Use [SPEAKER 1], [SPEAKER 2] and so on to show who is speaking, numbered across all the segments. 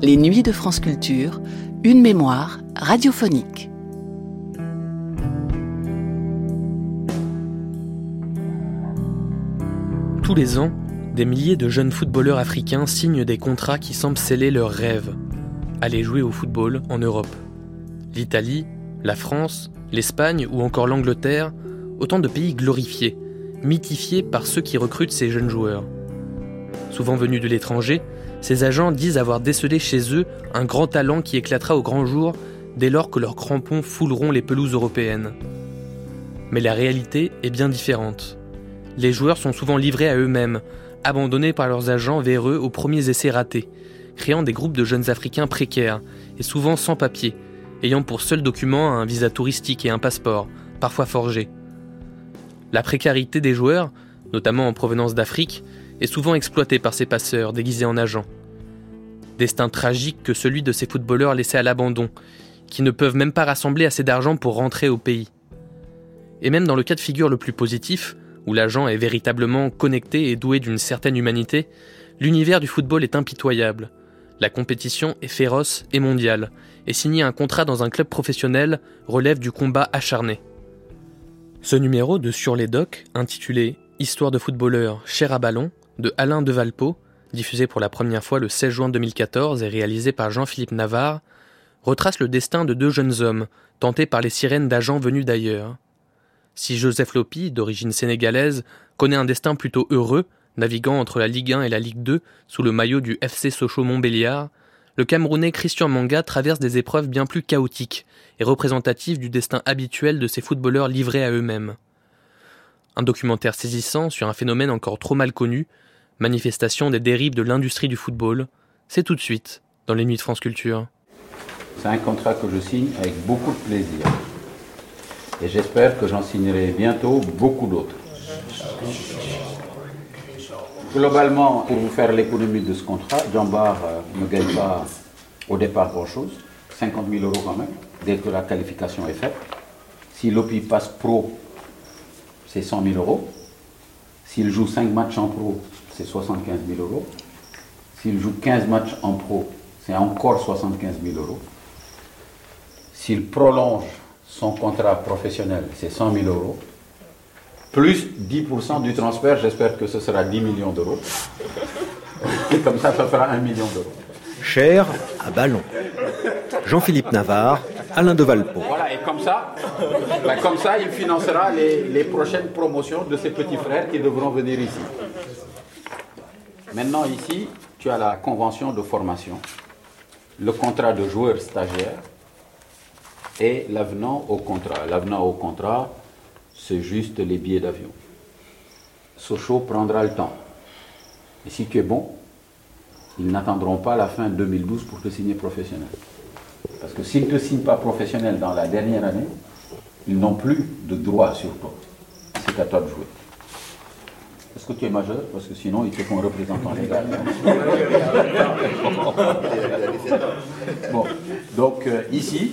[SPEAKER 1] Les Nuits de France Culture, une mémoire radiophonique.
[SPEAKER 2] Tous les ans, des milliers de jeunes footballeurs africains signent des contrats qui semblent sceller leurs rêves aller jouer au football en Europe. L'Italie, la France, l'Espagne ou encore l'Angleterre, autant de pays glorifiés mythifiés par ceux qui recrutent ces jeunes joueurs. Souvent venus de l'étranger, ces agents disent avoir décelé chez eux un grand talent qui éclatera au grand jour dès lors que leurs crampons fouleront les pelouses européennes. Mais la réalité est bien différente. Les joueurs sont souvent livrés à eux-mêmes, abandonnés par leurs agents véreux aux premiers essais ratés, créant des groupes de jeunes Africains précaires et souvent sans papier, ayant pour seul document un visa touristique et un passeport, parfois forgé. La précarité des joueurs, notamment en provenance d'Afrique, est souvent exploitée par ces passeurs déguisés en agents. Destin tragique que celui de ces footballeurs laissés à l'abandon, qui ne peuvent même pas rassembler assez d'argent pour rentrer au pays. Et même dans le cas de figure le plus positif, où l'agent est véritablement connecté et doué d'une certaine humanité, l'univers du football est impitoyable. La compétition est féroce et mondiale, et signer un contrat dans un club professionnel relève du combat acharné. Ce numéro de Sur les docks, intitulé Histoire de footballeur, cher à ballon, de Alain Devalpo, diffusé pour la première fois le 16 juin 2014 et réalisé par Jean-Philippe Navarre, retrace le destin de deux jeunes hommes, tentés par les sirènes d'agents venus d'ailleurs. Si Joseph Lopi, d'origine sénégalaise, connaît un destin plutôt heureux, naviguant entre la Ligue 1 et la Ligue 2 sous le maillot du FC Sochaux Montbéliard, le Camerounais Christian Manga traverse des épreuves bien plus chaotiques et représentatives du destin habituel de ces footballeurs livrés à eux-mêmes. Un documentaire saisissant sur un phénomène encore trop mal connu, manifestation des dérives de l'industrie du football, c'est tout de suite dans les Nuits de France Culture.
[SPEAKER 3] C'est un contrat que je signe avec beaucoup de plaisir. Et j'espère que j'en signerai bientôt beaucoup d'autres. Globalement, pour vous faire l'économie de ce contrat, Jambar euh, ne gagne pas au départ grand-chose, 50 000 euros quand même, dès que la qualification est faite. Si l'OPI passe pro, c'est 100 000 euros. S'il joue 5 matchs en pro, c'est 75 000 euros. S'il joue 15 matchs en pro, c'est encore 75 000 euros. S'il prolonge son contrat professionnel, c'est 100 000 euros plus 10% du transfert, j'espère que ce sera 10 millions d'euros. Et comme ça, ça fera 1 million d'euros.
[SPEAKER 4] Cher à ballon. Jean-Philippe Navarre, Alain de Valpo.
[SPEAKER 3] Voilà, et comme ça, ben, comme ça il financera les, les prochaines promotions de ses petits frères qui devront venir ici. Maintenant, ici, tu as la convention de formation, le contrat de joueur stagiaire et l'avenant au contrat. L'avenant au contrat, c'est juste les billets d'avion. Sochaux prendra le temps. Et si tu es bon, ils n'attendront pas la fin 2012 pour te signer professionnel. Parce que s'ils ne te signent pas professionnel dans la dernière année, ils n'ont plus de droit sur toi. C'est à toi de jouer. Que tu es majeur Parce que sinon, ils te font représentant légal. bon, donc euh, ici,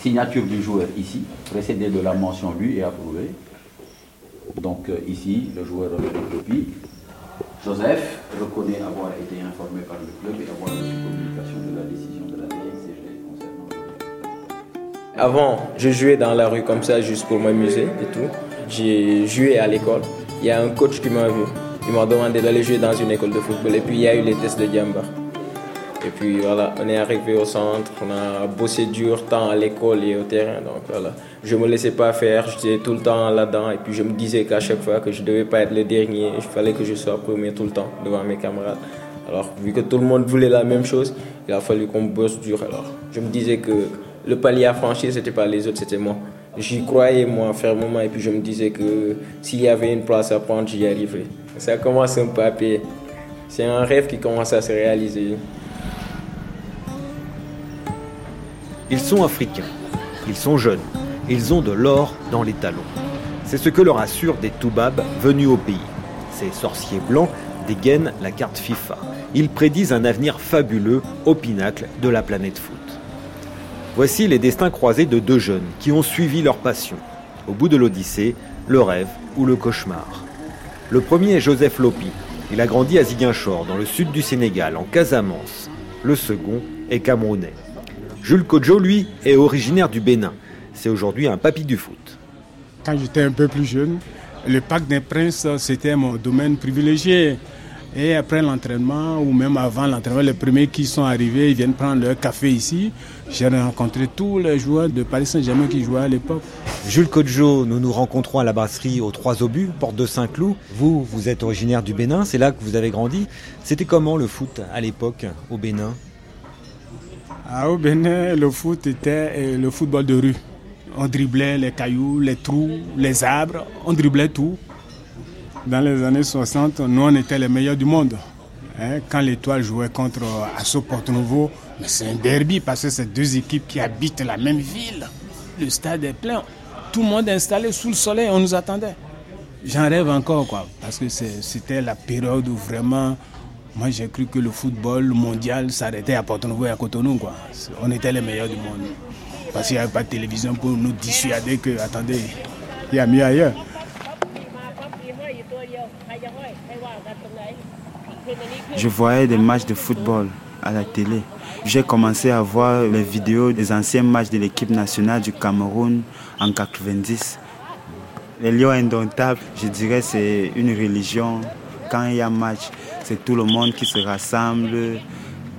[SPEAKER 3] signature du joueur ici, précédé de la mention lui et approuvé. Donc euh, ici, le joueur remet une copie. Joseph reconnaît avoir été informé par le club et avoir reçu communication de la décision de la DICG concernant
[SPEAKER 5] Avant, je jouais dans la rue comme ça juste pour m'amuser et tout. J'ai joué à l'école. Il y a un coach qui m'a vu. Il m'a demandé d'aller jouer dans une école de football. Et puis il y a eu les tests de Diamba. Et puis voilà, on est arrivé au centre, on a bossé dur tant à l'école et au terrain. Donc voilà, je me laissais pas faire, j'étais tout le temps là-dedans. Et puis je me disais qu'à chaque fois que je devais pas être le dernier, il fallait que je sois premier tout le temps devant mes camarades. Alors vu que tout le monde voulait la même chose, il a fallu qu'on bosse dur. Alors je me disais que le palier à franchir, c'était pas les autres, c'était moi. J'y croyais moi fermement et puis je me disais que s'il y avait une place à prendre, j'y arriverais. Ça commence un payer. c'est un rêve qui commence à se réaliser.
[SPEAKER 4] Ils sont africains, ils sont jeunes, ils ont de l'or dans les talons. C'est ce que leur assurent des Toubabs venus au pays. Ces sorciers blancs dégainent la carte FIFA. Ils prédisent un avenir fabuleux au pinacle de la planète foot. Voici les destins croisés de deux jeunes qui ont suivi leur passion. Au bout de l'Odyssée, le rêve ou le cauchemar. Le premier est Joseph Lopi. Il a grandi à Ziguinchor, dans le sud du Sénégal, en Casamance. Le second est camerounais. Jules Kodjo, lui, est originaire du Bénin. C'est aujourd'hui un papy du foot.
[SPEAKER 6] Quand j'étais un peu plus jeune, le Parc des Princes, c'était mon domaine privilégié. Et après l'entraînement, ou même avant l'entraînement, les premiers qui sont arrivés, ils viennent prendre leur café ici. J'ai rencontré tous les joueurs de Paris Saint-Germain qui jouaient à l'époque.
[SPEAKER 4] Jules Kodjo, nous nous rencontrons à la brasserie aux Trois Obus, porte de Saint-Cloud. Vous, vous êtes originaire du Bénin, c'est là que vous avez grandi. C'était comment le foot à l'époque au Bénin?
[SPEAKER 6] Ah, Au Bénin, le foot était euh, le football de rue. On driblait les cailloux, les trous, les arbres, on driblait tout. Dans les années 60, nous, on était les meilleurs du monde. Hein, quand l'étoile jouait contre Asso Porto Nouveau, c'est un derby parce que c'est deux équipes qui habitent la même ville. Le stade est plein. Tout le monde est installé sous le soleil, on nous attendait. J'en rêve encore, quoi, parce que c'était la période où vraiment moi, j'ai cru que le football mondial s'arrêtait à Porto Novo et à Cotonou. Quoi. On était les meilleurs du monde. Parce qu'il n'y avait pas de télévision pour nous dissuader que, attendez, il y a mieux ailleurs.
[SPEAKER 7] Je voyais des matchs de football à la télé. J'ai commencé à voir les vidéos des anciens matchs de l'équipe nationale du Cameroun en 90. Les Lions indomptables, je dirais, c'est une religion. Quand il y a match, c'est tout le monde qui se rassemble.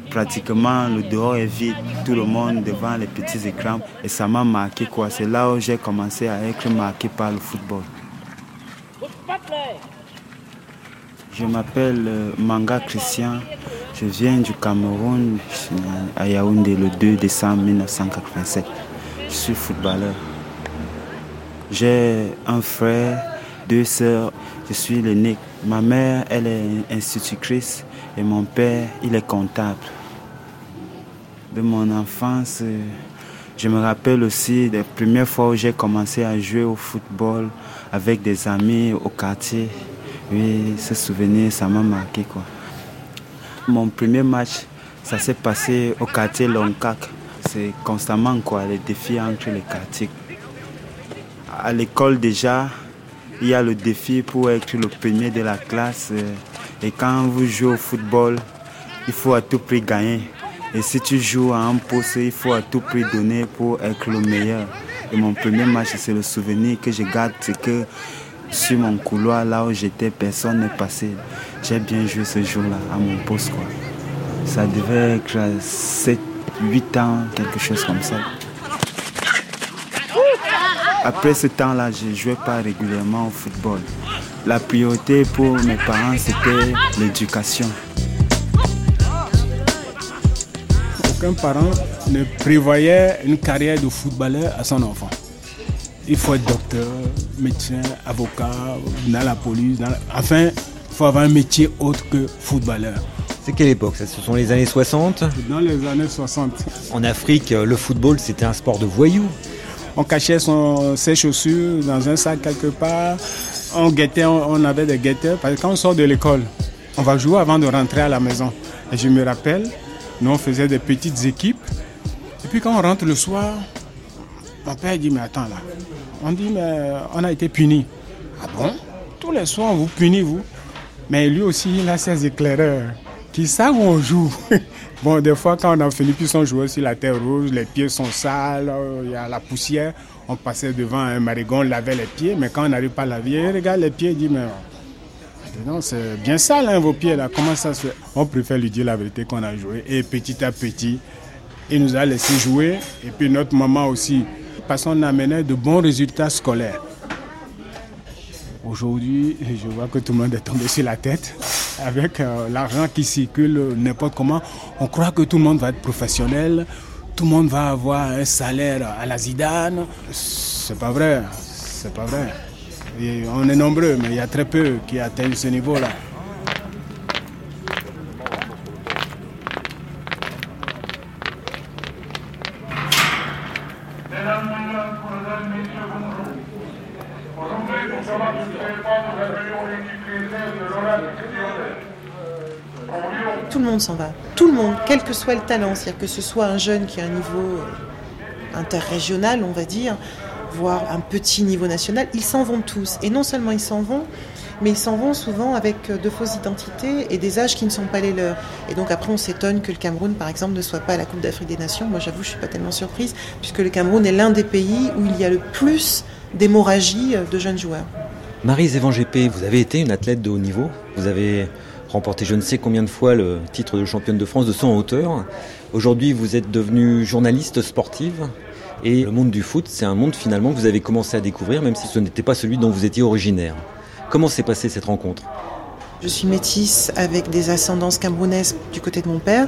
[SPEAKER 7] Pratiquement, le dehors est vide, tout le monde devant les petits écrans. Et ça m'a marqué, quoi. C'est là où j'ai commencé à être marqué par le football. Je m'appelle euh, Manga Christian. Je viens du Cameroun, à Yaoundé, le 2 décembre 1987. Je suis footballeur. J'ai un frère, deux sœurs. Je suis l'aîné. Ma mère, elle est institutrice et mon père, il est comptable. De mon enfance, je me rappelle aussi des premières fois où j'ai commencé à jouer au football avec des amis au quartier. Oui, ce souvenir, ça m'a marqué quoi. Mon premier match, ça s'est passé au quartier Longkak. C'est constamment quoi, les défis entre les quartiers. À l'école déjà, il y a le défi pour être le premier de la classe. Et quand vous jouez au football, il faut à tout prix gagner. Et si tu joues à un poste, il faut à tout prix donner pour être le meilleur. Et mon premier match, c'est le souvenir que je garde, c'est que sur mon couloir, là où j'étais, personne n'est passé. J'ai bien joué ce jour-là, à mon poste. Quoi. Ça devait être 7, 8 ans, quelque chose comme ça. Après ce temps-là, je ne jouais pas régulièrement au football. La priorité pour mes parents, c'était l'éducation.
[SPEAKER 6] Aucun parent ne prévoyait une carrière de footballeur à son enfant. Il faut être docteur, médecin, avocat, dans la police. Enfin, il faut avoir un métier autre que footballeur.
[SPEAKER 4] C'est quelle époque Ce sont les années 60
[SPEAKER 6] Dans les années 60.
[SPEAKER 4] En Afrique, le football, c'était un sport de voyous
[SPEAKER 6] on cachait ses chaussures dans un sac quelque part. On guettait, on, avait des guetteurs. Parce que quand on sort de l'école, on va jouer avant de rentrer à la maison. Et je me rappelle, nous on faisait des petites équipes. Et puis quand on rentre le soir, mon père dit, mais attends là. On dit, mais on a été punis. Ah bon? Tous les soirs, on vous punit, vous. Mais lui aussi, il a ses éclaireurs qui savent où on joue. Bon, des fois, quand on a fini, puis on jouait sur la terre rouge, les pieds sont sales, il y a la poussière. On passait devant un marigon, on lavait les pieds, mais quand on n'arrive pas à laver, il regarde les pieds, il dit, mais non, c'est bien sale, hein, vos pieds là, comment ça se fait? On préfère lui dire la vérité qu'on a joué. Et petit à petit, il nous a laissé jouer. Et puis notre maman aussi, parce qu'on amenait de bons résultats scolaires. Aujourd'hui, je vois que tout le monde est tombé sur la tête avec euh, l'argent qui circule n'importe comment. On croit que tout le monde va être professionnel, tout le monde va avoir un salaire à la Zidane. C'est pas vrai, c'est pas vrai. on est nombreux, mais il y a très peu qui atteignent ce niveau-là.
[SPEAKER 8] Tout le monde s'en va. Tout le monde, quel que soit le talent. C'est-à-dire que ce soit un jeune qui a un niveau euh, interrégional, on va dire, voire un petit niveau national, ils s'en vont tous. Et non seulement ils s'en vont, mais ils s'en vont souvent avec euh, de fausses identités et des âges qui ne sont pas les leurs. Et donc après, on s'étonne que le Cameroun, par exemple, ne soit pas à la Coupe d'Afrique des Nations. Moi, j'avoue, je suis pas tellement surprise, puisque le Cameroun est l'un des pays où il y a le plus d'hémorragie euh, de jeunes joueurs.
[SPEAKER 4] Marie Zévan GP, vous avez été une athlète de haut niveau. Vous avez remporté je ne sais combien de fois le titre de championne de France de en hauteur. Aujourd'hui, vous êtes devenue journaliste sportive. Et le monde du foot, c'est un monde finalement que vous avez commencé à découvrir, même si ce n'était pas celui dont vous étiez originaire. Comment s'est passée cette rencontre?
[SPEAKER 8] Je suis métisse avec des ascendances camerounaises du côté de mon père,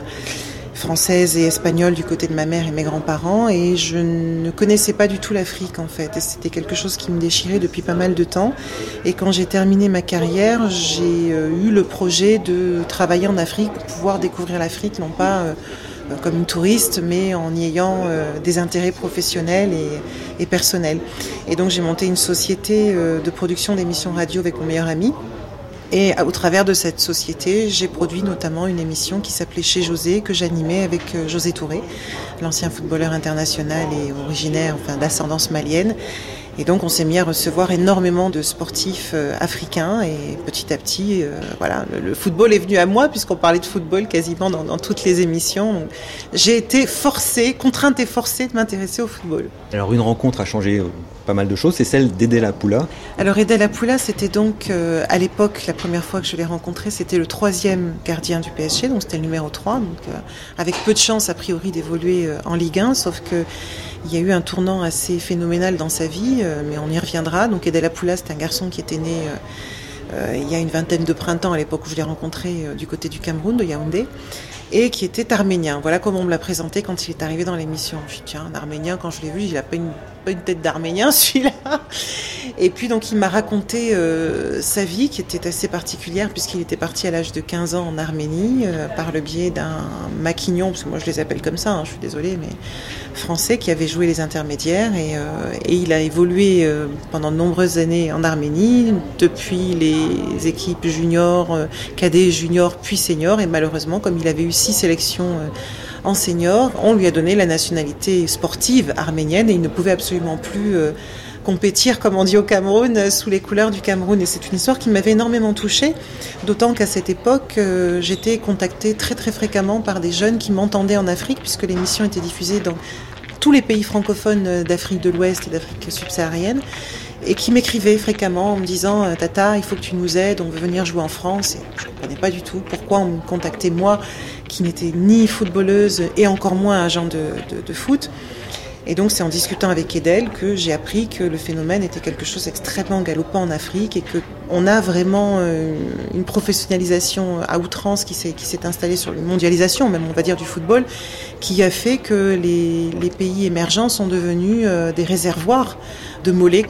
[SPEAKER 8] française et espagnole du côté de ma mère et mes grands-parents, et je ne connaissais pas du tout l'Afrique en fait. Et c'était quelque chose qui me déchirait depuis pas mal de temps. Et quand j'ai terminé ma carrière, j'ai euh, eu le projet de travailler en Afrique pour pouvoir découvrir l'Afrique, non pas euh, comme une touriste, mais en y ayant euh, des intérêts professionnels et, personnels. Et donc j'ai monté une société euh, de production d'émissions radio avec mon meilleur ami. Et au travers de cette société, j'ai produit notamment une émission qui s'appelait Chez José, que j'animais avec euh, José Touré, l'ancien footballeur international et originaire, enfin d'ascendance malienne. Et donc on s'est mis à recevoir énormément de sportifs euh, africains et petit à petit, euh, voilà, le, le, football est venu à moi puisqu'on parlait de football quasiment dans, dans toutes les émissions. J'ai été forcée, contrainte et forcée de m'intéresser au football.
[SPEAKER 4] Alors une rencontre a changé pas mal de choses, c'est celle d'Edel Poula.
[SPEAKER 8] Alors Edel Poula, c'était donc euh, à l'époque, la première fois que je l'ai rencontré, c'était le troisième gardien du PSG, donc c'était le numéro 3, donc euh, avec peu de chance a priori d'évoluer euh, en Ligue 1, sauf que il y a eu un tournant assez phénoménal dans sa vie, euh, mais on y reviendra. Donc Edel Poula, c'est un garçon qui était né euh, il y a une vingtaine de printemps à l'époque où je l'ai rencontré du côté du Cameroun, de Yaoundé et qui était arménien. Voilà comment on me l'a présenté quand il est arrivé dans l'émission. Je me suis dit, tiens, un arménien, quand je l'ai vu, il n'a pas une, tête d'arménien, celui-là. Et puis, donc, il m'a raconté euh, sa vie qui était assez particulière puisqu'il était parti à l'âge de 15 ans en Arménie euh, par le biais d'un maquignon, parce que moi je les appelle comme ça, hein, je suis désolée, mais français qui avait joué les intermédiaires et, euh, et il a évolué pendant de nombreuses années en Arménie, depuis les équipes juniors, cadets, juniors, puis seniors. Et malheureusement, comme il avait eu six sélections en senior, on lui a donné la nationalité sportive arménienne et il ne pouvait absolument plus compétir, comme on dit au Cameroun, sous les couleurs du Cameroun. Et c'est une histoire qui m'avait énormément touchée, d'autant qu'à cette époque, euh, j'étais contactée très très fréquemment par des jeunes qui m'entendaient en Afrique, puisque l'émission était diffusée dans tous les pays francophones d'Afrique de l'Ouest et d'Afrique subsaharienne, et qui m'écrivaient fréquemment en me disant Tata, il faut que tu nous aides, on veut venir jouer en France. Et je ne comprenais pas du tout pourquoi on me contactait moi, qui n'étais ni footballeuse et encore moins agent de, de, de foot. Et donc c'est en discutant avec Edel que j'ai appris que le phénomène était quelque chose d'extrêmement galopant en Afrique et que on a vraiment une professionnalisation à outrance qui s'est installée sur une mondialisation même on va dire du football qui a fait que les, pays émergents sont devenus des réservoirs de mollets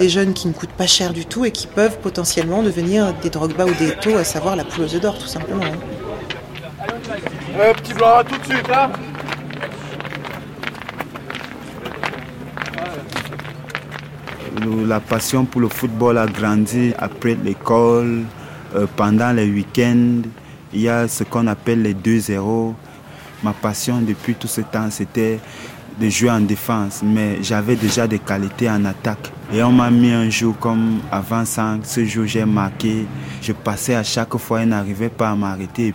[SPEAKER 8] des jeunes qui ne coûtent pas cher du tout et qui peuvent potentiellement devenir des Drogba ou des Eto'o, à savoir la poule d'or tout simplement.
[SPEAKER 9] Euh, petit blanc tout de suite là
[SPEAKER 7] La passion pour le football a grandi après l'école, euh, pendant les week-ends. Il y a ce qu'on appelle les 2-0. Ma passion depuis tout ce temps, c'était de jouer en défense, mais j'avais déjà des qualités en attaque. Et on m'a mis un jour comme avant 5, ce jour j'ai marqué. Je passais à chaque fois et n'arrivais pas à m'arrêter.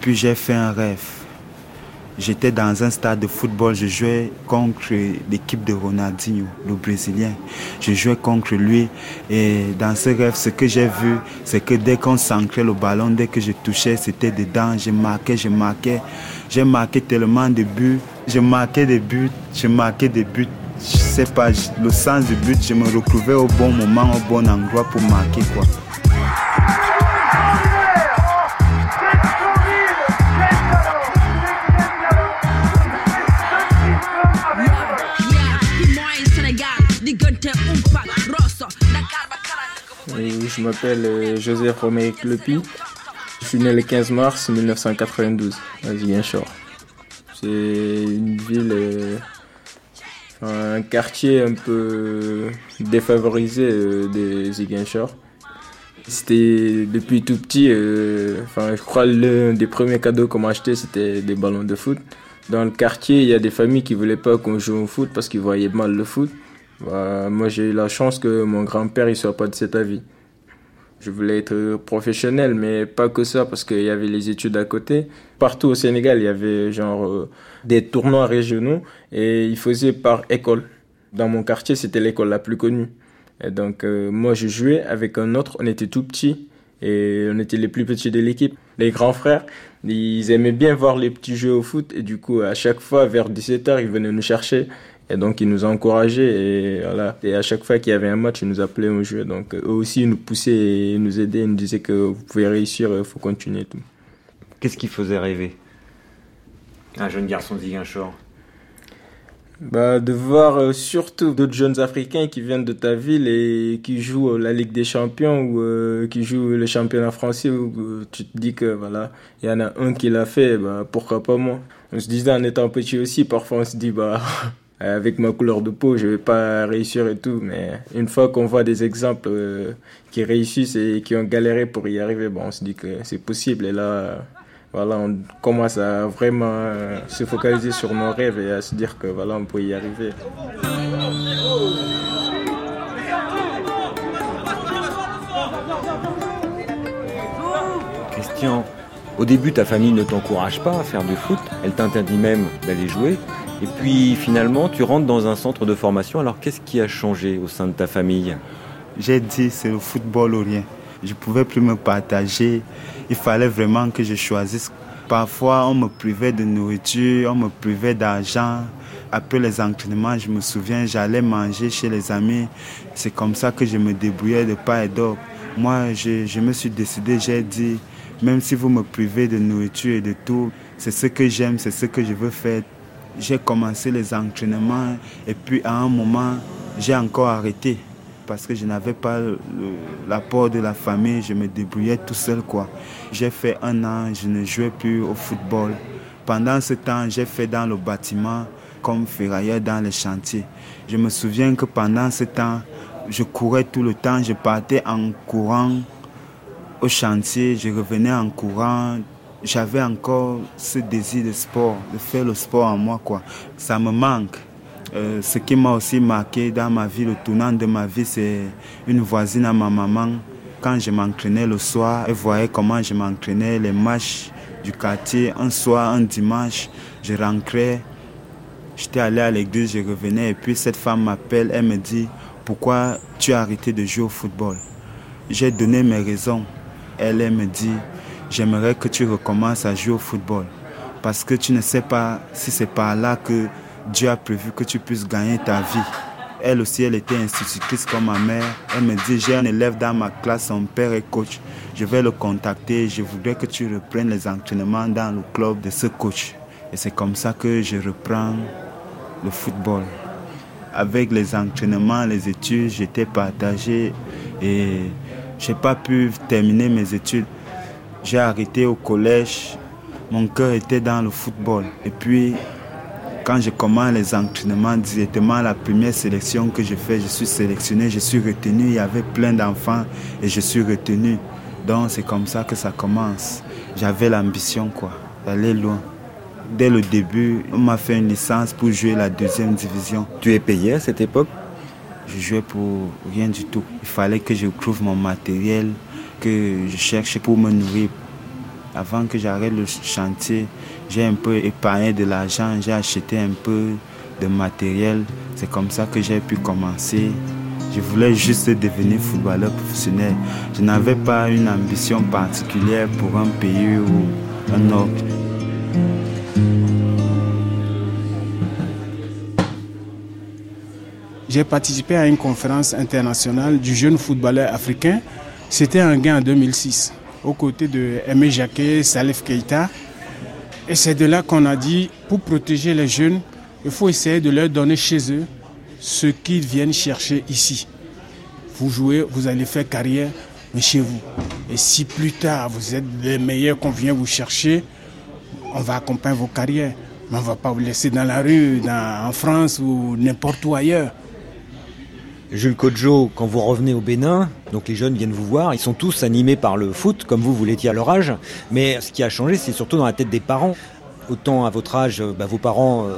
[SPEAKER 7] Puis j'ai fait un rêve. J'étais dans un stade de football, je jouais contre l'équipe de Ronaldinho, le Brésilien. Je jouais contre lui et dans ce rêve, ce que j'ai vu, c'est que dès qu'on s'ancrait le ballon, dès que je touchais, c'était dedans. Je marquais, je marquais. J'ai marqué tellement de buts. Je marquais des buts, je marquais des buts. Je sais pas, le sens du but, je me retrouvais au bon moment, au bon endroit pour marquer quoi.
[SPEAKER 5] Je m'appelle José Romé Clepi. Je suis né le 15 mars 1992 à Ziguinchor. C'est une ville, euh, un quartier un peu défavorisé euh, des Ziguinchor. C'était depuis tout petit, euh, je crois l'un des premiers cadeaux qu'on m'a acheté, c'était des ballons de foot. Dans le quartier, il y a des familles qui voulaient pas qu'on joue au foot parce qu'ils voyaient mal le foot. Bah, moi, j'ai eu la chance que mon grand-père ne soit pas de cet avis. Je voulais être professionnel, mais pas que ça, parce qu'il y avait les études à côté. Partout au Sénégal, il y avait genre euh, des tournois régionaux et ils faisaient par école. Dans mon quartier, c'était l'école la plus connue. Et donc, euh, moi, je jouais avec un autre, on était tout petits et on était les plus petits de l'équipe. Les grands frères, ils aimaient bien voir les petits jouer au foot et du coup, à chaque fois, vers 17h, ils venaient nous chercher et donc, ils nous ont encouragés. Et, voilà. et à chaque fois qu'il y avait un match, ils nous appelaient au jeu. Donc, eux aussi, ils nous poussaient et nous aidaient. Ils nous disaient que vous pouvez réussir, il faut continuer. Tout.
[SPEAKER 4] Qu'est-ce qui faisait rêver? Un jeune garçon Ziguinchor
[SPEAKER 5] bah, de voir euh, surtout d'autres jeunes Africains qui viennent de ta ville et qui jouent la Ligue des Champions ou euh, qui jouent le championnat français où euh, tu te dis que voilà, il y en a un qui l'a fait, bah, pourquoi pas moi? On se disait en étant petit aussi, parfois on se dit bah avec ma couleur de peau, je vais pas réussir et tout. Mais une fois qu'on voit des exemples euh, qui réussissent et qui ont galéré pour y arriver, bon, on se dit que c'est possible. Et là, voilà, on commence à vraiment euh, se focaliser sur nos rêves et à se dire que voilà, on peut y arriver.
[SPEAKER 4] Christian, au début, ta famille ne t'encourage pas à faire du foot. Elle t'interdit même d'aller jouer. Et puis finalement, tu rentres dans un centre de formation. Alors qu'est-ce qui a changé au sein de ta famille?
[SPEAKER 7] J'ai dit c'est le football ou rien. Je ne pouvais plus me partager. Il fallait vraiment que je choisisse. Parfois, on me privait de nourriture, on me privait d'argent. Après les entraînements, je me souviens, j'allais manger chez les amis. C'est comme ça que je me débrouillais de pas et d'autre. Moi, je, je me suis décidé, j'ai dit, même si vous me privez de nourriture et de tout, c'est ce que j'aime, c'est ce que je veux faire j'ai commencé les entraînements et puis à un moment, j'ai encore arrêté parce que je n'avais pas l'apport de la famille, je me débrouillais tout seul quoi. J'ai fait un an, je ne jouais plus au football. Pendant ce temps, j'ai fait dans le bâtiment comme ferrailleur dans les chantiers. Je me souviens que pendant ce temps, je courais tout le temps, je partais en courant au chantier, je revenais en courant, j'avais encore ce désir de sport, de faire le sport en moi. Quoi. Ça me manque. Euh, ce qui m'a aussi marqué dans ma vie, le tournant de ma vie, c'est une voisine à ma maman. Quand je m'entraînais le soir, elle voyait comment je m'entraînais, les matchs du quartier. Un soir, un dimanche, je rentrais, j'étais allé à l'église, je revenais et puis cette femme m'appelle, elle me dit, pourquoi tu as arrêté de jouer au football? J'ai donné mes raisons. Elle, elle me dit, j'aimerais que tu recommences à jouer au football. Parce que tu ne sais pas si c'est par là que Dieu a prévu que tu puisses gagner ta vie. Elle aussi, elle était institutrice comme ma mère. Elle me dit, j'ai un élève dans ma classe, son père est coach. Je vais le contacter. Je voudrais que tu reprennes les entraînements dans le club de ce coach. Et c'est comme ça que je reprends le football. Avec les entraînements, les études, j'étais partagé et je n'ai pas pu terminer mes études j'ai arrêté au collège. Mon cœur était dans le football. Et puis, quand je commence les entraînements, directement la première sélection que je fais, je suis sélectionné, je suis retenu. Il y avait plein d'enfants et je suis retenu. Donc c'est comme ça que ça commence. J'avais l'ambition quoi, d'aller loin. Dès le début, on m'a fait une licence pour jouer la deuxième division.
[SPEAKER 4] Tu es payé à cette époque?
[SPEAKER 7] Je jouais pour rien du tout. Il fallait que je trouve mon matériel, que je cherche pour me nourrir. Avant que j'arrête le chantier, j'ai un peu épargné de l'argent, j'ai acheté un peu de matériel. C'est comme ça que j'ai pu commencer. Je voulais juste devenir footballeur professionnel. Je n'avais pas une ambition particulière pour un pays ou un autre.
[SPEAKER 6] J'ai participé à une conférence internationale du jeune footballeur africain c'était un gain en 2006, aux côtés de Aimé Jacquet, Salif Keita. Et c'est de là qu'on a dit, pour protéger les jeunes, il faut essayer de leur donner chez eux ce qu'ils viennent chercher ici. Vous jouez, vous allez faire carrière, mais chez vous. Et si plus tard vous êtes les meilleurs qu'on vient vous chercher, on va accompagner vos carrières. Mais on ne va pas vous laisser dans la rue, en France ou n'importe où ailleurs.
[SPEAKER 4] Jules Kodjo, quand vous revenez au Bénin, Donc les jeunes viennent vous voir, ils sont tous animés par le foot, comme vous, vous l'étiez à leur âge. Mais ce qui a changé, c'est surtout dans la tête des parents. Autant à votre âge, bah, vos parents, euh,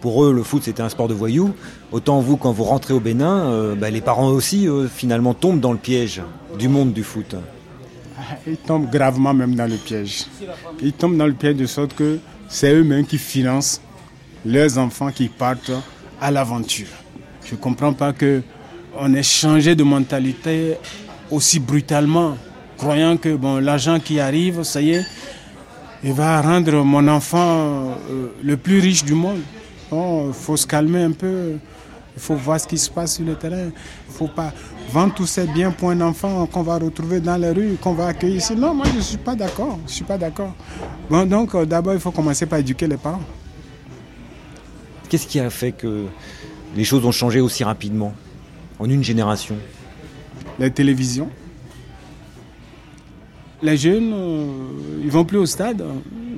[SPEAKER 4] pour eux, le foot c'était un sport de voyous. Autant vous, quand vous rentrez au Bénin, euh, bah, les parents aussi, finalement, tombent dans le piège du monde du foot.
[SPEAKER 6] Ils tombent gravement même dans le piège. Ils tombent dans le piège de sorte que c'est eux-mêmes qui financent leurs enfants qui partent à l'aventure. Je ne comprends pas que on ait changé de mentalité aussi brutalement, croyant que bon, l'argent qui arrive, ça y est, il va rendre mon enfant euh, le plus riche du monde. Il faut se calmer un peu. Il faut voir ce qui se passe sur le terrain. Il ne faut pas vendre tous ces biens pour un enfant qu'on va retrouver dans les rues, qu'on va accueillir ici. Non, moi je ne suis pas d'accord. Je suis pas d'accord. Bon, donc euh, d'abord, il faut commencer par éduquer les parents.
[SPEAKER 4] Qu'est-ce qui a fait que les choses ont changé aussi rapidement, en une génération
[SPEAKER 6] La télévision. Les jeunes, euh, ils vont plus au stade.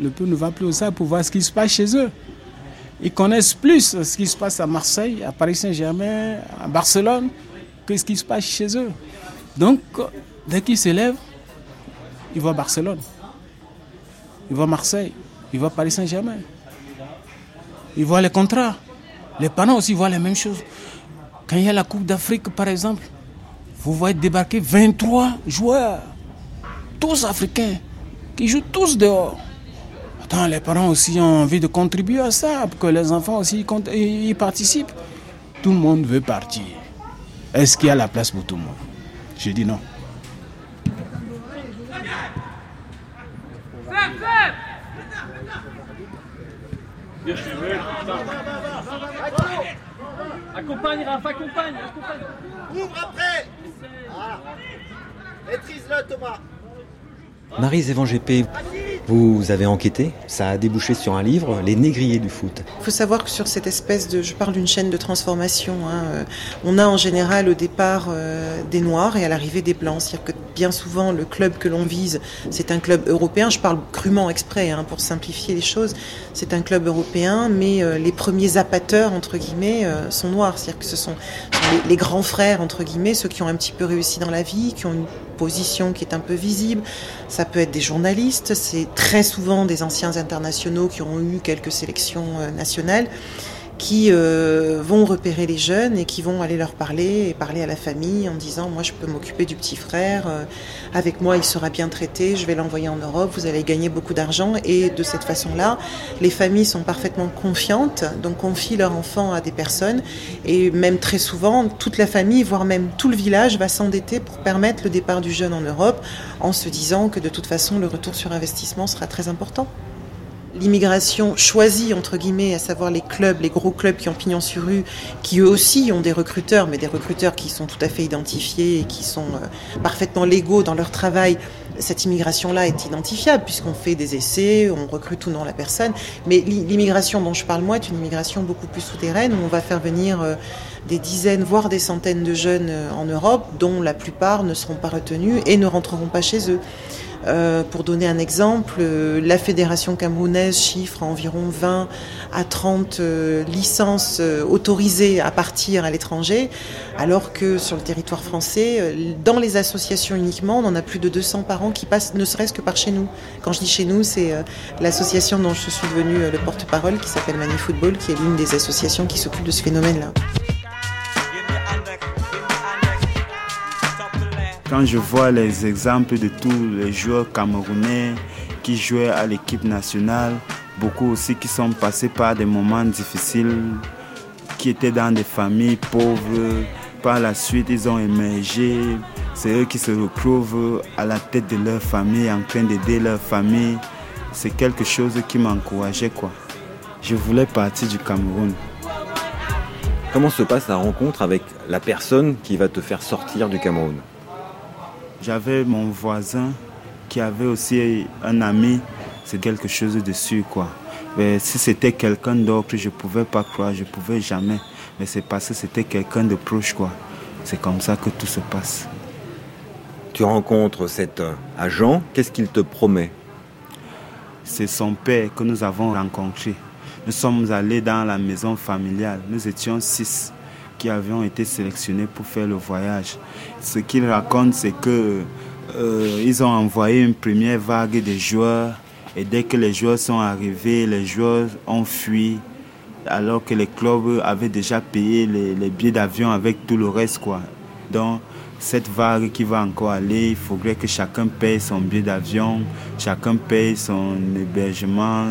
[SPEAKER 6] Le peu ne va plus au stade pour voir ce qui se passe chez eux. Ils connaissent plus ce qui se passe à Marseille, à Paris Saint-Germain, à Barcelone, que ce qui se passe chez eux. Donc, dès qu'ils s'élèvent, ils voient Barcelone, ils voient Marseille, ils voient Paris Saint-Germain, ils voient les contrats. Les parents aussi voient les mêmes choses. Quand il y a la Coupe d'Afrique, par exemple, vous voyez débarquer 23 joueurs, tous africains, qui jouent tous dehors. Attends, les parents aussi ont envie de contribuer à ça, que les enfants aussi y participent. Tout le monde veut partir. Est-ce qu'il y a la place pour tout le monde? Je dis non.
[SPEAKER 9] Accompagne, Raph, accompagne, accompagne. Ouvre après ah. Maîtrise-le, Thomas.
[SPEAKER 4] Marie Zévan vous avez enquêté, ça a débouché sur un livre, Les négriers du foot.
[SPEAKER 8] Il faut savoir que sur cette espèce de, je parle d'une chaîne de transformation, hein, euh, on a en général au départ euh, des noirs et à l'arrivée des blancs. C'est-à-dire que bien souvent le club que l'on vise, c'est un club européen. Je parle crûment exprès hein, pour simplifier les choses. C'est un club européen, mais euh, les premiers zappateurs entre guillemets sont noirs. C'est-à-dire que ce sont, les, les, grands frères entre guillemets, ceux qui ont un petit peu réussi dans la vie, qui ont une position qui est un peu visible. Ça peut être des journalistes, c'est très souvent des anciens internationaux qui ont eu quelques sélections euh, nationales qui euh, vont repérer les jeunes et qui vont aller leur parler et parler à la famille en disant moi je peux m'occuper du petit frère, euh, avec moi il sera bien traité, je vais l'envoyer en Europe, vous allez gagner beaucoup d'argent. Et de cette façon-là les familles sont parfaitement confiantes, donc confient leur enfant à des personnes. Et même très souvent toute la famille, voire même tout le village va s'endetter pour permettre le départ du jeune en Europe en se disant que de toute façon le retour sur investissement sera très important l'immigration choisie, entre guillemets, à savoir les clubs, les gros clubs qui ont pignon sur rue, qui eux aussi ont des recruteurs, mais des recruteurs qui sont tout à fait identifiés et qui sont euh, parfaitement légaux dans leur travail, cette immigration-là est identifiable puisqu'on fait des essais, on recrute ou non la personne. Mais l'immigration dont je parle moi est une immigration beaucoup plus souterraine où on va faire venir euh, des dizaines, voire des centaines de jeunes euh, en Europe dont la plupart ne seront pas retenus et ne rentreront pas chez eux. Euh, pour donner un exemple, euh, la fédération camerounaise chiffre environ 20 à 30 euh, licences autorisées à partir à l'étranger, alors que sur le territoire français, dans les associations uniquement, on en a plus de 200 par an qui passent ne serait-ce que par chez nous. Quand je dis chez nous, c'est l'association dont je suis devenu le porte-parole qui s'appelle Mani Football, qui est l'une des associations qui s'occupe de ce phénomène-là.
[SPEAKER 7] Quand je vois les exemples de tous les joueurs camerounais qui jouaient à l'équipe nationale, beaucoup aussi qui sont passés par des moments difficiles, qui étaient dans des familles pauvres, par la suite ils ont émergé, c'est eux qui se retrouvent à la tête de leur famille, en train d'aider leur famille. C'est quelque chose qui m'encourageait. Je voulais partir du Cameroun.
[SPEAKER 4] Comment se passe la rencontre avec la personne qui va te faire sortir du Cameroun?
[SPEAKER 7] J'avais mon voisin qui avait aussi un ami, c'est quelque chose de sûr quoi. Mais si c'était quelqu'un d'autre, je ne pouvais pas croire, je ne pouvais jamais. Mais c'est parce que c'était quelqu'un de proche quoi. C'est comme ça que tout se passe.
[SPEAKER 4] Tu rencontres cet agent, qu'est-ce qu'il te promet?
[SPEAKER 7] C'est son père que nous avons rencontré. Nous sommes allés dans la maison familiale. Nous étions six qui avaient été sélectionnés pour faire le voyage. Ce qu'ils racontent, c'est que euh, ont envoyé une première vague de joueurs et dès que les joueurs sont arrivés, les joueurs ont fui alors que les clubs avaient déjà payé les, les billets d'avion avec tout le reste. Quoi. Donc, cette vague qui va encore aller, il faudrait que chacun paye son billet d'avion, chacun paye son hébergement,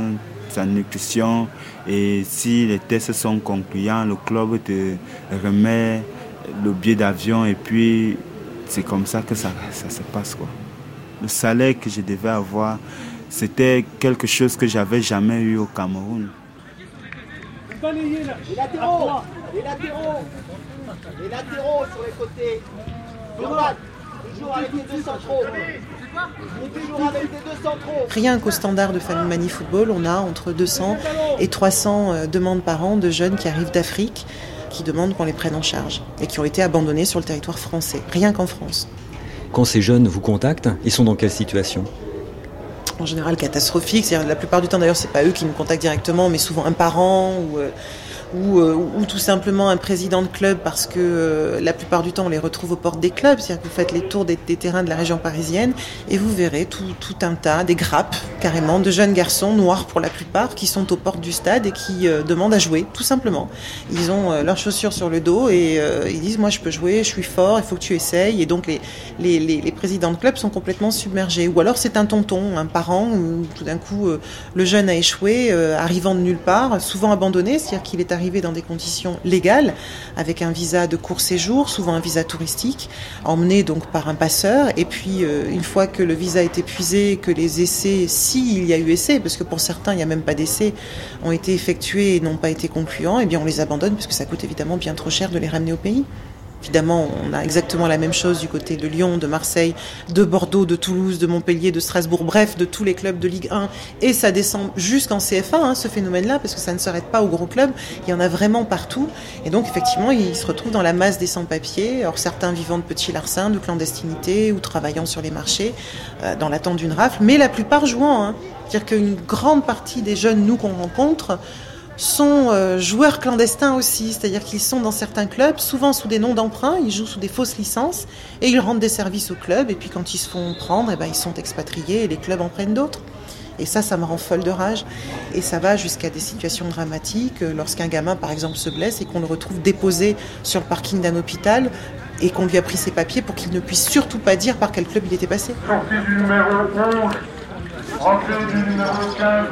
[SPEAKER 7] sa nutrition. Et si les tests sont concluants, le club te remet le billet d'avion et puis c'est comme ça que ça, ça se passe. Quoi. Le salaire que je devais avoir, c'était quelque chose que j'avais jamais eu au Cameroun.
[SPEAKER 9] Les latéraux Les latéraux Les latéraux sur les côtés toujours avec les deux centraux
[SPEAKER 8] Rien qu'au standard de Mani Football, on a entre 200 et 300 euh, demandes par an de jeunes qui arrivent d'Afrique qui demandent qu'on les prenne en charge et qui ont été abandonnés sur le territoire français, rien qu'en France.
[SPEAKER 4] Quand ces jeunes vous contactent, ils sont dans quelle situation?
[SPEAKER 8] En général catastrophique. La plupart du temps, d'ailleurs, c'est pas eux qui nous contactent directement, mais souvent un parent ou euh, euh, ou, tout simplement un président de club parce que euh, la plupart du temps on les retrouve aux portes des clubs, c'est-à-dire que vous faites les tours des, terrains de la région parisienne et vous verrez tout, un tas, des grappes carrément de jeunes garçons noirs pour la plupart qui sont aux portes du stade et qui euh, demandent à jouer tout simplement. Ils ont leurs chaussures sur le dos et ils disent moi je peux jouer, je suis fort, il faut que tu essayes et donc les, les, les, présidents de club sont complètement submergés. Ou alors c'est un tonton, un parent où tout d'un coup le jeune a échoué, arrivant de nulle part, souvent abandonné, c'est-à-dire qu'il est arrivé arriver dans des conditions légales, avec un visa de court séjour, souvent un visa touristique, emmené donc par un passeur. Et puis, euh, une fois que le visa est épuisé, que les essais, s'il y a eu essai, parce que pour certains, il n'y a même pas d'essai, ont été effectués et n'ont pas été concluants, eh bien on les abandonne, puisque ça coûte évidemment bien trop cher de les ramener au pays. Évidemment, on a exactement la même chose du côté de Lyon, de Marseille, de Bordeaux, de Toulouse, de Montpellier, de Strasbourg, bref, de tous les clubs de Ligue 1. Et ça descend jusqu'en CFA, hein, ce phénomène-là, parce que ça ne s'arrête pas aux gros clubs. Il y en a vraiment partout. Et donc, effectivement, ils se retrouvent dans la masse des sans-papiers. Alors, certains vivant de petits larcins, de clandestinité ou travaillant sur les marchés, euh, dans l'attente d'une rafle, mais la plupart jouant. Hein. C'est-à-dire qu'une grande partie des jeunes, nous, qu'on rencontre, sont euh, joueurs clandestins aussi, c'est-à-dire qu'ils sont dans certains clubs, souvent sous des noms d'emprunt, ils jouent sous des fausses licences et ils rendent des services au club et puis quand ils se font prendre, eh ben, ils sont expatriés et les clubs en prennent d'autres. Et ça, ça me rend folle de rage. Et ça va jusqu'à des situations dramatiques. Euh, lorsqu'un gamin, par exemple, se blesse et qu'on le retrouve déposé sur le parking d'un hôpital et qu'on lui a pris ses papiers pour qu'il ne puisse surtout pas dire par quel club il était passé.
[SPEAKER 10] Sortie du numéro 11, rentrée du numéro 15.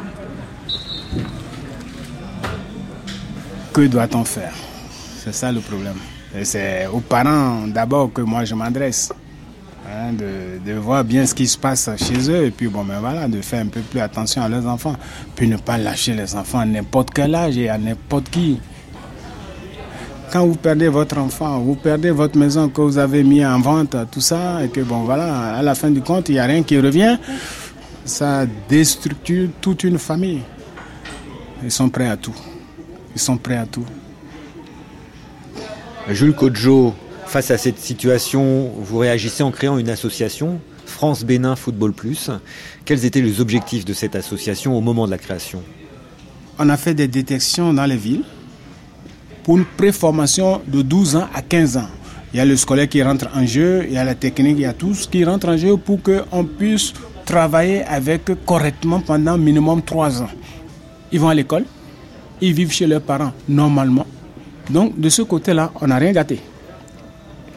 [SPEAKER 6] Que doit-on faire. C'est ça le problème. C'est aux parents d'abord que moi je m'adresse. Hein, de, voir bien ce qui se passe chez eux. Et puis bon ben voilà de faire un peu plus attention à leurs enfants. Puis ne pas lâcher les enfants à n'importe quel âge et à n'importe qui. Quand vous perdez votre enfant vous perdez votre maison que vous avez mis en vente tout ça et que bon voilà à la fin du compte il n'y a rien qui revient ça déstructure toute une famille. Ils sont prêts à tout ils sont prêts à tout.
[SPEAKER 4] Jules Kodjo, face à cette situation, vous réagissez en créant une association, France Bénin Football Plus. Quels étaient les objectifs de cette association au moment de la création?
[SPEAKER 6] On a fait des détections dans les villes pour une préformation de 12 ans à 15 ans. Il y a le scolaire qui rentre en jeu, il y a la technique, il y a tout ce qui rentre en jeu pour qu'on puisse travailler avec correctement pendant minimum 3 ans. Ils vont à l'école, ils vivent chez leurs parents normalement. Donc de ce côté-là, on n'a rien gâté.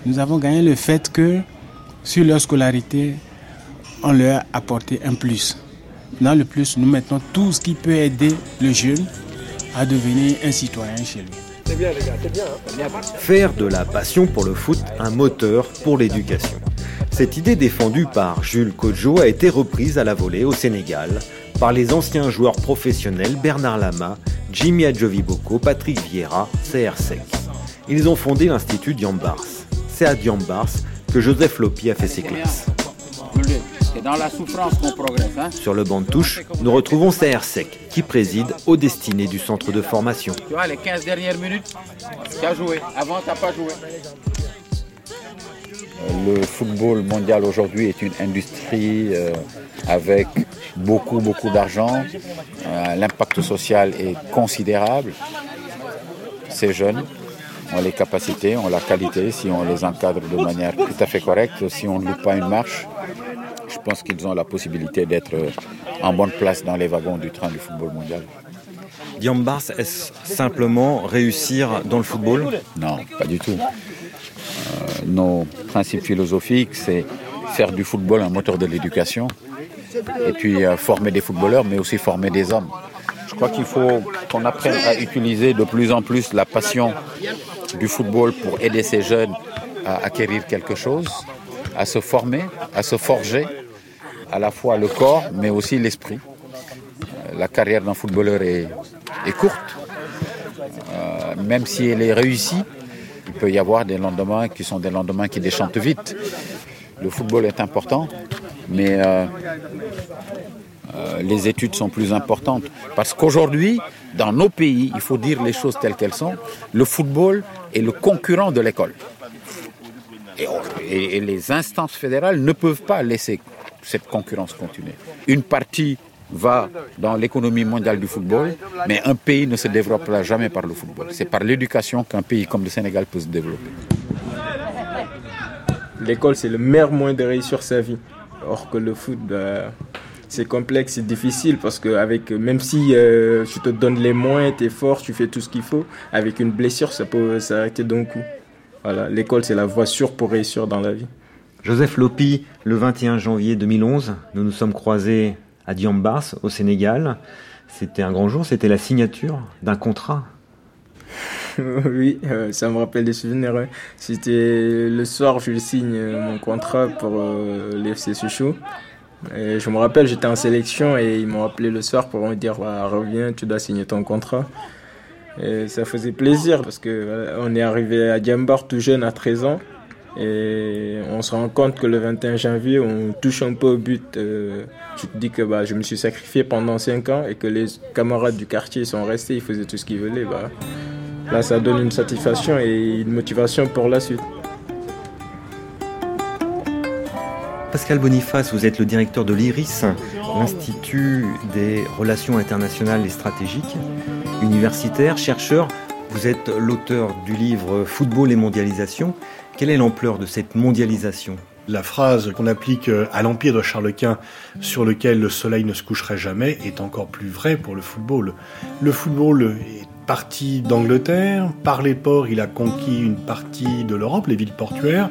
[SPEAKER 6] Nous avons gagné le fait que sur leur scolarité, on leur a apporté un plus. Dans le plus, nous mettons tout ce qui peut aider le jeune à devenir un citoyen chez lui. C'est bien les gars, c'est
[SPEAKER 4] bien. Hein. Faire de la passion pour le foot un moteur pour l'éducation. Cette idée défendue par Jules Kodjo a été reprise à la volée au Sénégal par les anciens joueurs professionnels Bernard Lama Jimmy Adjoviboko, Patrick Vieira, CR Ils ont fondé l'Institut Diambars. C'est à Diambars que Joseph Lopi a fait ses classes.
[SPEAKER 3] C'est dans la souffrance qu'on progresse. Hein.
[SPEAKER 4] Sur le banc de touche, nous retrouvons CR qui préside aux destinées du centre de formation.
[SPEAKER 3] Tu vois, les 15 dernières minutes, tu as joué. Avant, tu n'as pas joué. Le football mondial aujourd'hui est une industrie euh, avec beaucoup, beaucoup d'argent. Euh, l'impact social est considérable. C'est jeune. ont les capacités, ont la qualité, si on les encadre de manière tout à fait correcte, si on ne loupe pas une marche, je pense qu'ils ont la possibilité d'être en bonne place dans les wagons du train du football mondial.
[SPEAKER 4] Guillaume Bars, est-ce simplement réussir dans le football?
[SPEAKER 3] Non, pas du tout. Euh, nos principes philosophiques, c'est faire du football un moteur de l'éducation et puis euh, former des footballeurs, mais aussi former des hommes. Je crois qu'il faut qu'on apprenne à utiliser de plus en plus la passion du football pour aider ces jeunes à acquérir quelque chose, à se former, à se forger, à la fois le corps, mais aussi l'esprit. Euh, la carrière d'un footballeur est, courte, euh, même si elle est réussie, il peut y avoir des lendemains qui sont des lendemains qui déchantent vite. Le football est important, mais euh, les études sont plus importantes. Parce qu'aujourd'hui, dans nos pays, il faut dire les choses telles qu'elles sont, le football est le concurrent de l'école. et, les instances fédérales ne peuvent pas laisser cette concurrence continuer. Une partie va dans l'économie mondiale du football, mais un pays ne se développera jamais par le football. C'est par l'éducation qu'un pays comme le Sénégal peut se développer.
[SPEAKER 5] L'école, c'est le meilleur moyen de réussir sa vie. Or que le foot, bah, c'est complexe, c'est difficile parce que même si euh, tu te donnes les moyens, tu es fort, tu fais tout ce qu'il faut, avec une blessure, ça peut s'arrêter d'un coup. L'école, c'est la voie sûre pour réussir dans la vie.
[SPEAKER 4] Joseph Lopi, le 21 janvier 2011, nous nous sommes croisés à Diambars, au Sénégal. C'était un grand jour, c'était la signature d'un contrat.
[SPEAKER 5] oui, euh, ça me rappelle des souvenirs. C'était le soir, je signe euh, mon contrat pour euh, l'FC Souchou. Et je me rappelle, j'étais en sélection et ils m'ont appelé le soir pour me dire bah, Reviens, tu dois signer ton contrat. Et ça faisait plaisir parce que on est arrivé à Diambar tout jeune, à 13 ans. Et on se rend compte que le 21 janvier, on touche un peu au but. Euh, tu te dis que bah, je me suis sacrifié pendant 5 ans et que les camarades du quartier sont restés, ils faisaient tout ce qu'ils voulaient. Bah, là, ça donne une satisfaction et une motivation pour la suite.
[SPEAKER 4] Pascal Boniface, vous êtes le directeur de l'IRIS, l'Institut des relations internationales et stratégiques, universitaire, chercheur. Vous êtes l'auteur du livre Football et mondialisation. Quelle est l'ampleur de cette mondialisation?
[SPEAKER 11] La phrase qu'on applique euh, à l'empire de Charles Quint sur lequel le soleil ne se coucherait jamais est encore plus vraie pour le football. Le football est parti d'Angleterre, par les ports il a conquis une partie de l'Europe, les villes portuaires,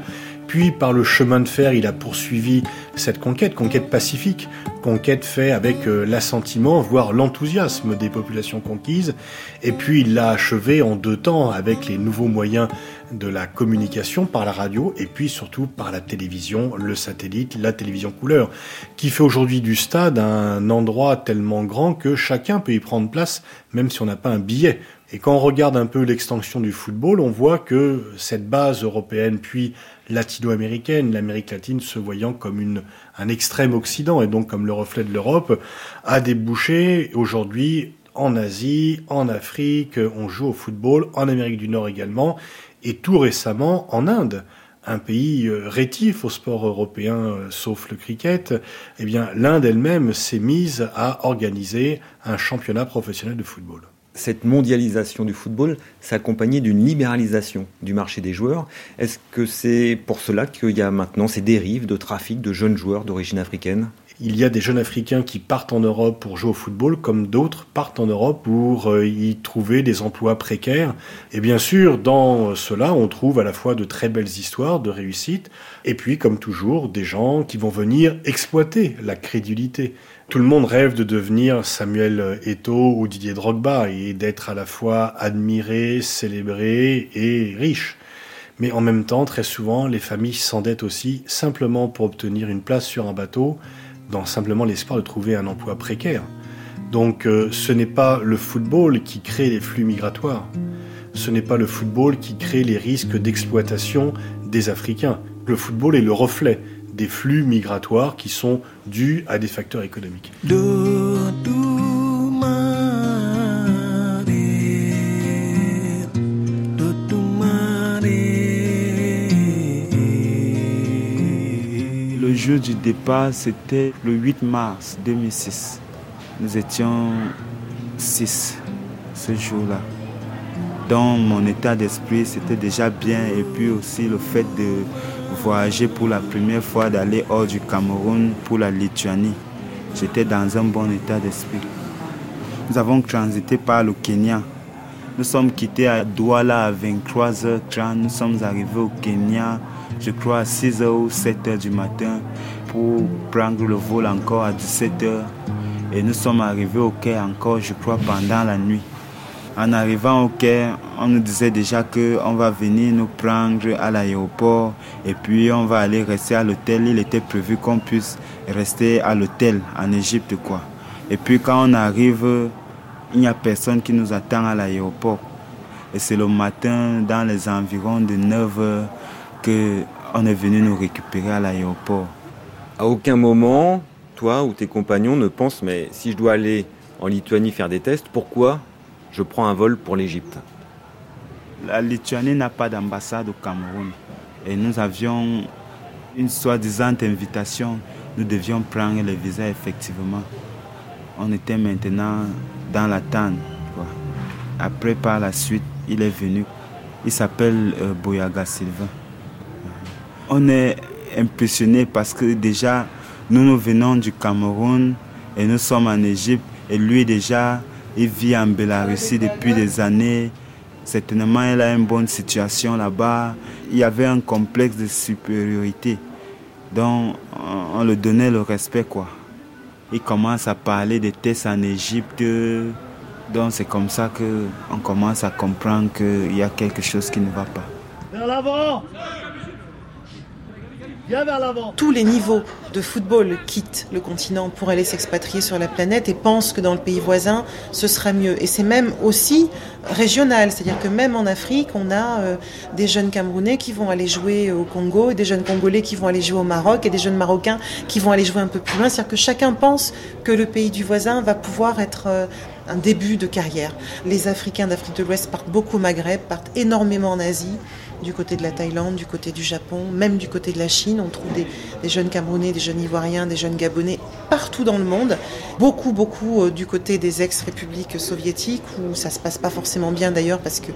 [SPEAKER 11] puis par le chemin de fer, il a poursuivi cette conquête, conquête pacifique, conquête faite avec euh, l'assentiment, voire l'enthousiasme des populations conquises. Et puis il l'a achevé en deux temps avec les nouveaux moyens de la communication par la radio et puis surtout par la télévision, le satellite, la télévision couleur, qui fait aujourd'hui du stade un endroit tellement grand que chacun peut y prendre place, même si on n'a pas un billet. Et quand on regarde un peu l'extension du football, on voit que cette base européenne, puis latino-américaine, l'Amérique latine se voyant comme une, un extrême occident et donc comme le reflet de l'Europe, a débouché aujourd'hui en Asie, en Afrique, on joue au football, en Amérique du Nord également, et tout récemment en Inde un pays euh, rétif au sport européen, euh, sauf le cricket, eh bien, l'Inde elle-même s'est mise à organiser un championnat professionnel de football
[SPEAKER 4] cette mondialisation du football s'accompagnait d'une libéralisation du marché des joueurs. Est-ce que c'est pour cela qu'il y a maintenant ces dérives de trafic de jeunes joueurs d'origine africaine?
[SPEAKER 11] Il y a des jeunes Africains qui partent en Europe pour jouer au football, comme d'autres partent en Europe pour euh, y trouver des emplois précaires. Et bien sûr, dans cela, on trouve à la fois de très belles histoires de réussite, et puis, comme toujours, des gens qui vont venir exploiter la crédulité. Tout le monde rêve de devenir Samuel Eto'o ou Didier Drogba et d'être à la fois admiré, célébré et riche. Mais en même temps, très souvent, les familles s'endettent aussi simplement pour obtenir une place sur un bateau, dans simplement l'espoir de trouver un emploi précaire. Donc euh, ce n'est pas le football qui crée les flux migratoires. Ce n'est pas le football qui crée les risques d'exploitation des Africains. Le football est le reflet des flux migratoires qui sont dus à des facteurs économiques. Le
[SPEAKER 7] jour du départ, c'était le 8 mars 2006. Nous étions six ce jour-là. Dans mon état d'esprit, c'était déjà bien. Et puis aussi le fait de voyager pour la première fois, d'aller hors du Cameroun pour la Lituanie. J'étais dans un bon état d'esprit. Nous avons transité par le Kenya. Nous sommes quittés à Douala à 23h30. Nous sommes arrivés au Kenya, je crois, à 6h ou 7h du matin pour prendre le vol encore à 17h. Et nous sommes arrivés au quai encore, je crois, pendant la nuit. En arrivant au quai, on nous disait déjà qu'on va venir nous prendre à l'aéroport et puis on va aller rester à l'hôtel. Il était prévu qu'on puisse rester à l'hôtel en Égypte, quoi. Et puis quand on arrive, il n'y a personne qui nous attend à l'aéroport. Et c'est le matin, dans les environs de 9 heures, qu'on est venu nous récupérer à l'aéroport.
[SPEAKER 4] À aucun moment, toi ou tes compagnons ne pensent, mais si je dois aller en Lituanie faire des tests, pourquoi je prends un vol pour l'Égypte
[SPEAKER 7] La Lituanie n'a pas d'ambassade au Cameroun. Et nous avions une soi-disant invitation. Nous devions prendre le visa effectivement. On était maintenant dans l'attente. Après, par la suite, il est venu. Il s'appelle euh, Boyaga Silva. On est impressionné parce que déjà, nous, nous venons du Cameroun et nous sommes en Égypte. Et lui, déjà, il vit en Bélarussie depuis des années. Certainement, il a une bonne situation là-bas. Il y avait un complexe de supériorité. Donc, on le donnait le respect, quoi. Il commence à parler des tests en Égypte. Donc, c'est comme ça qu'on commence à comprendre qu'il y a quelque chose qui ne va pas.
[SPEAKER 9] Vers l'avant
[SPEAKER 8] tous les niveaux de football quittent le continent pour aller s'expatrier sur la planète et pensent que dans le pays voisin, ce sera mieux. Et c'est même aussi régional, c'est-à-dire que même en Afrique, on a euh, des jeunes Camerounais qui vont aller jouer au Congo, des jeunes Congolais qui vont aller jouer au Maroc et des jeunes Marocains qui vont aller jouer un peu plus loin. C'est-à-dire que chacun pense que le pays du voisin va pouvoir être euh, un début de carrière. Les Africains d'Afrique de l'Ouest partent beaucoup au Maghreb, partent énormément en Asie du côté de la Thaïlande, du côté du Japon, même du côté de la Chine. On trouve des, jeunes Camerounais, des jeunes Ivoiriens, des jeunes Gabonais partout dans le monde. Beaucoup, beaucoup euh, du côté des ex-républiques soviétiques où ça se passe pas forcément bien d'ailleurs parce qu'il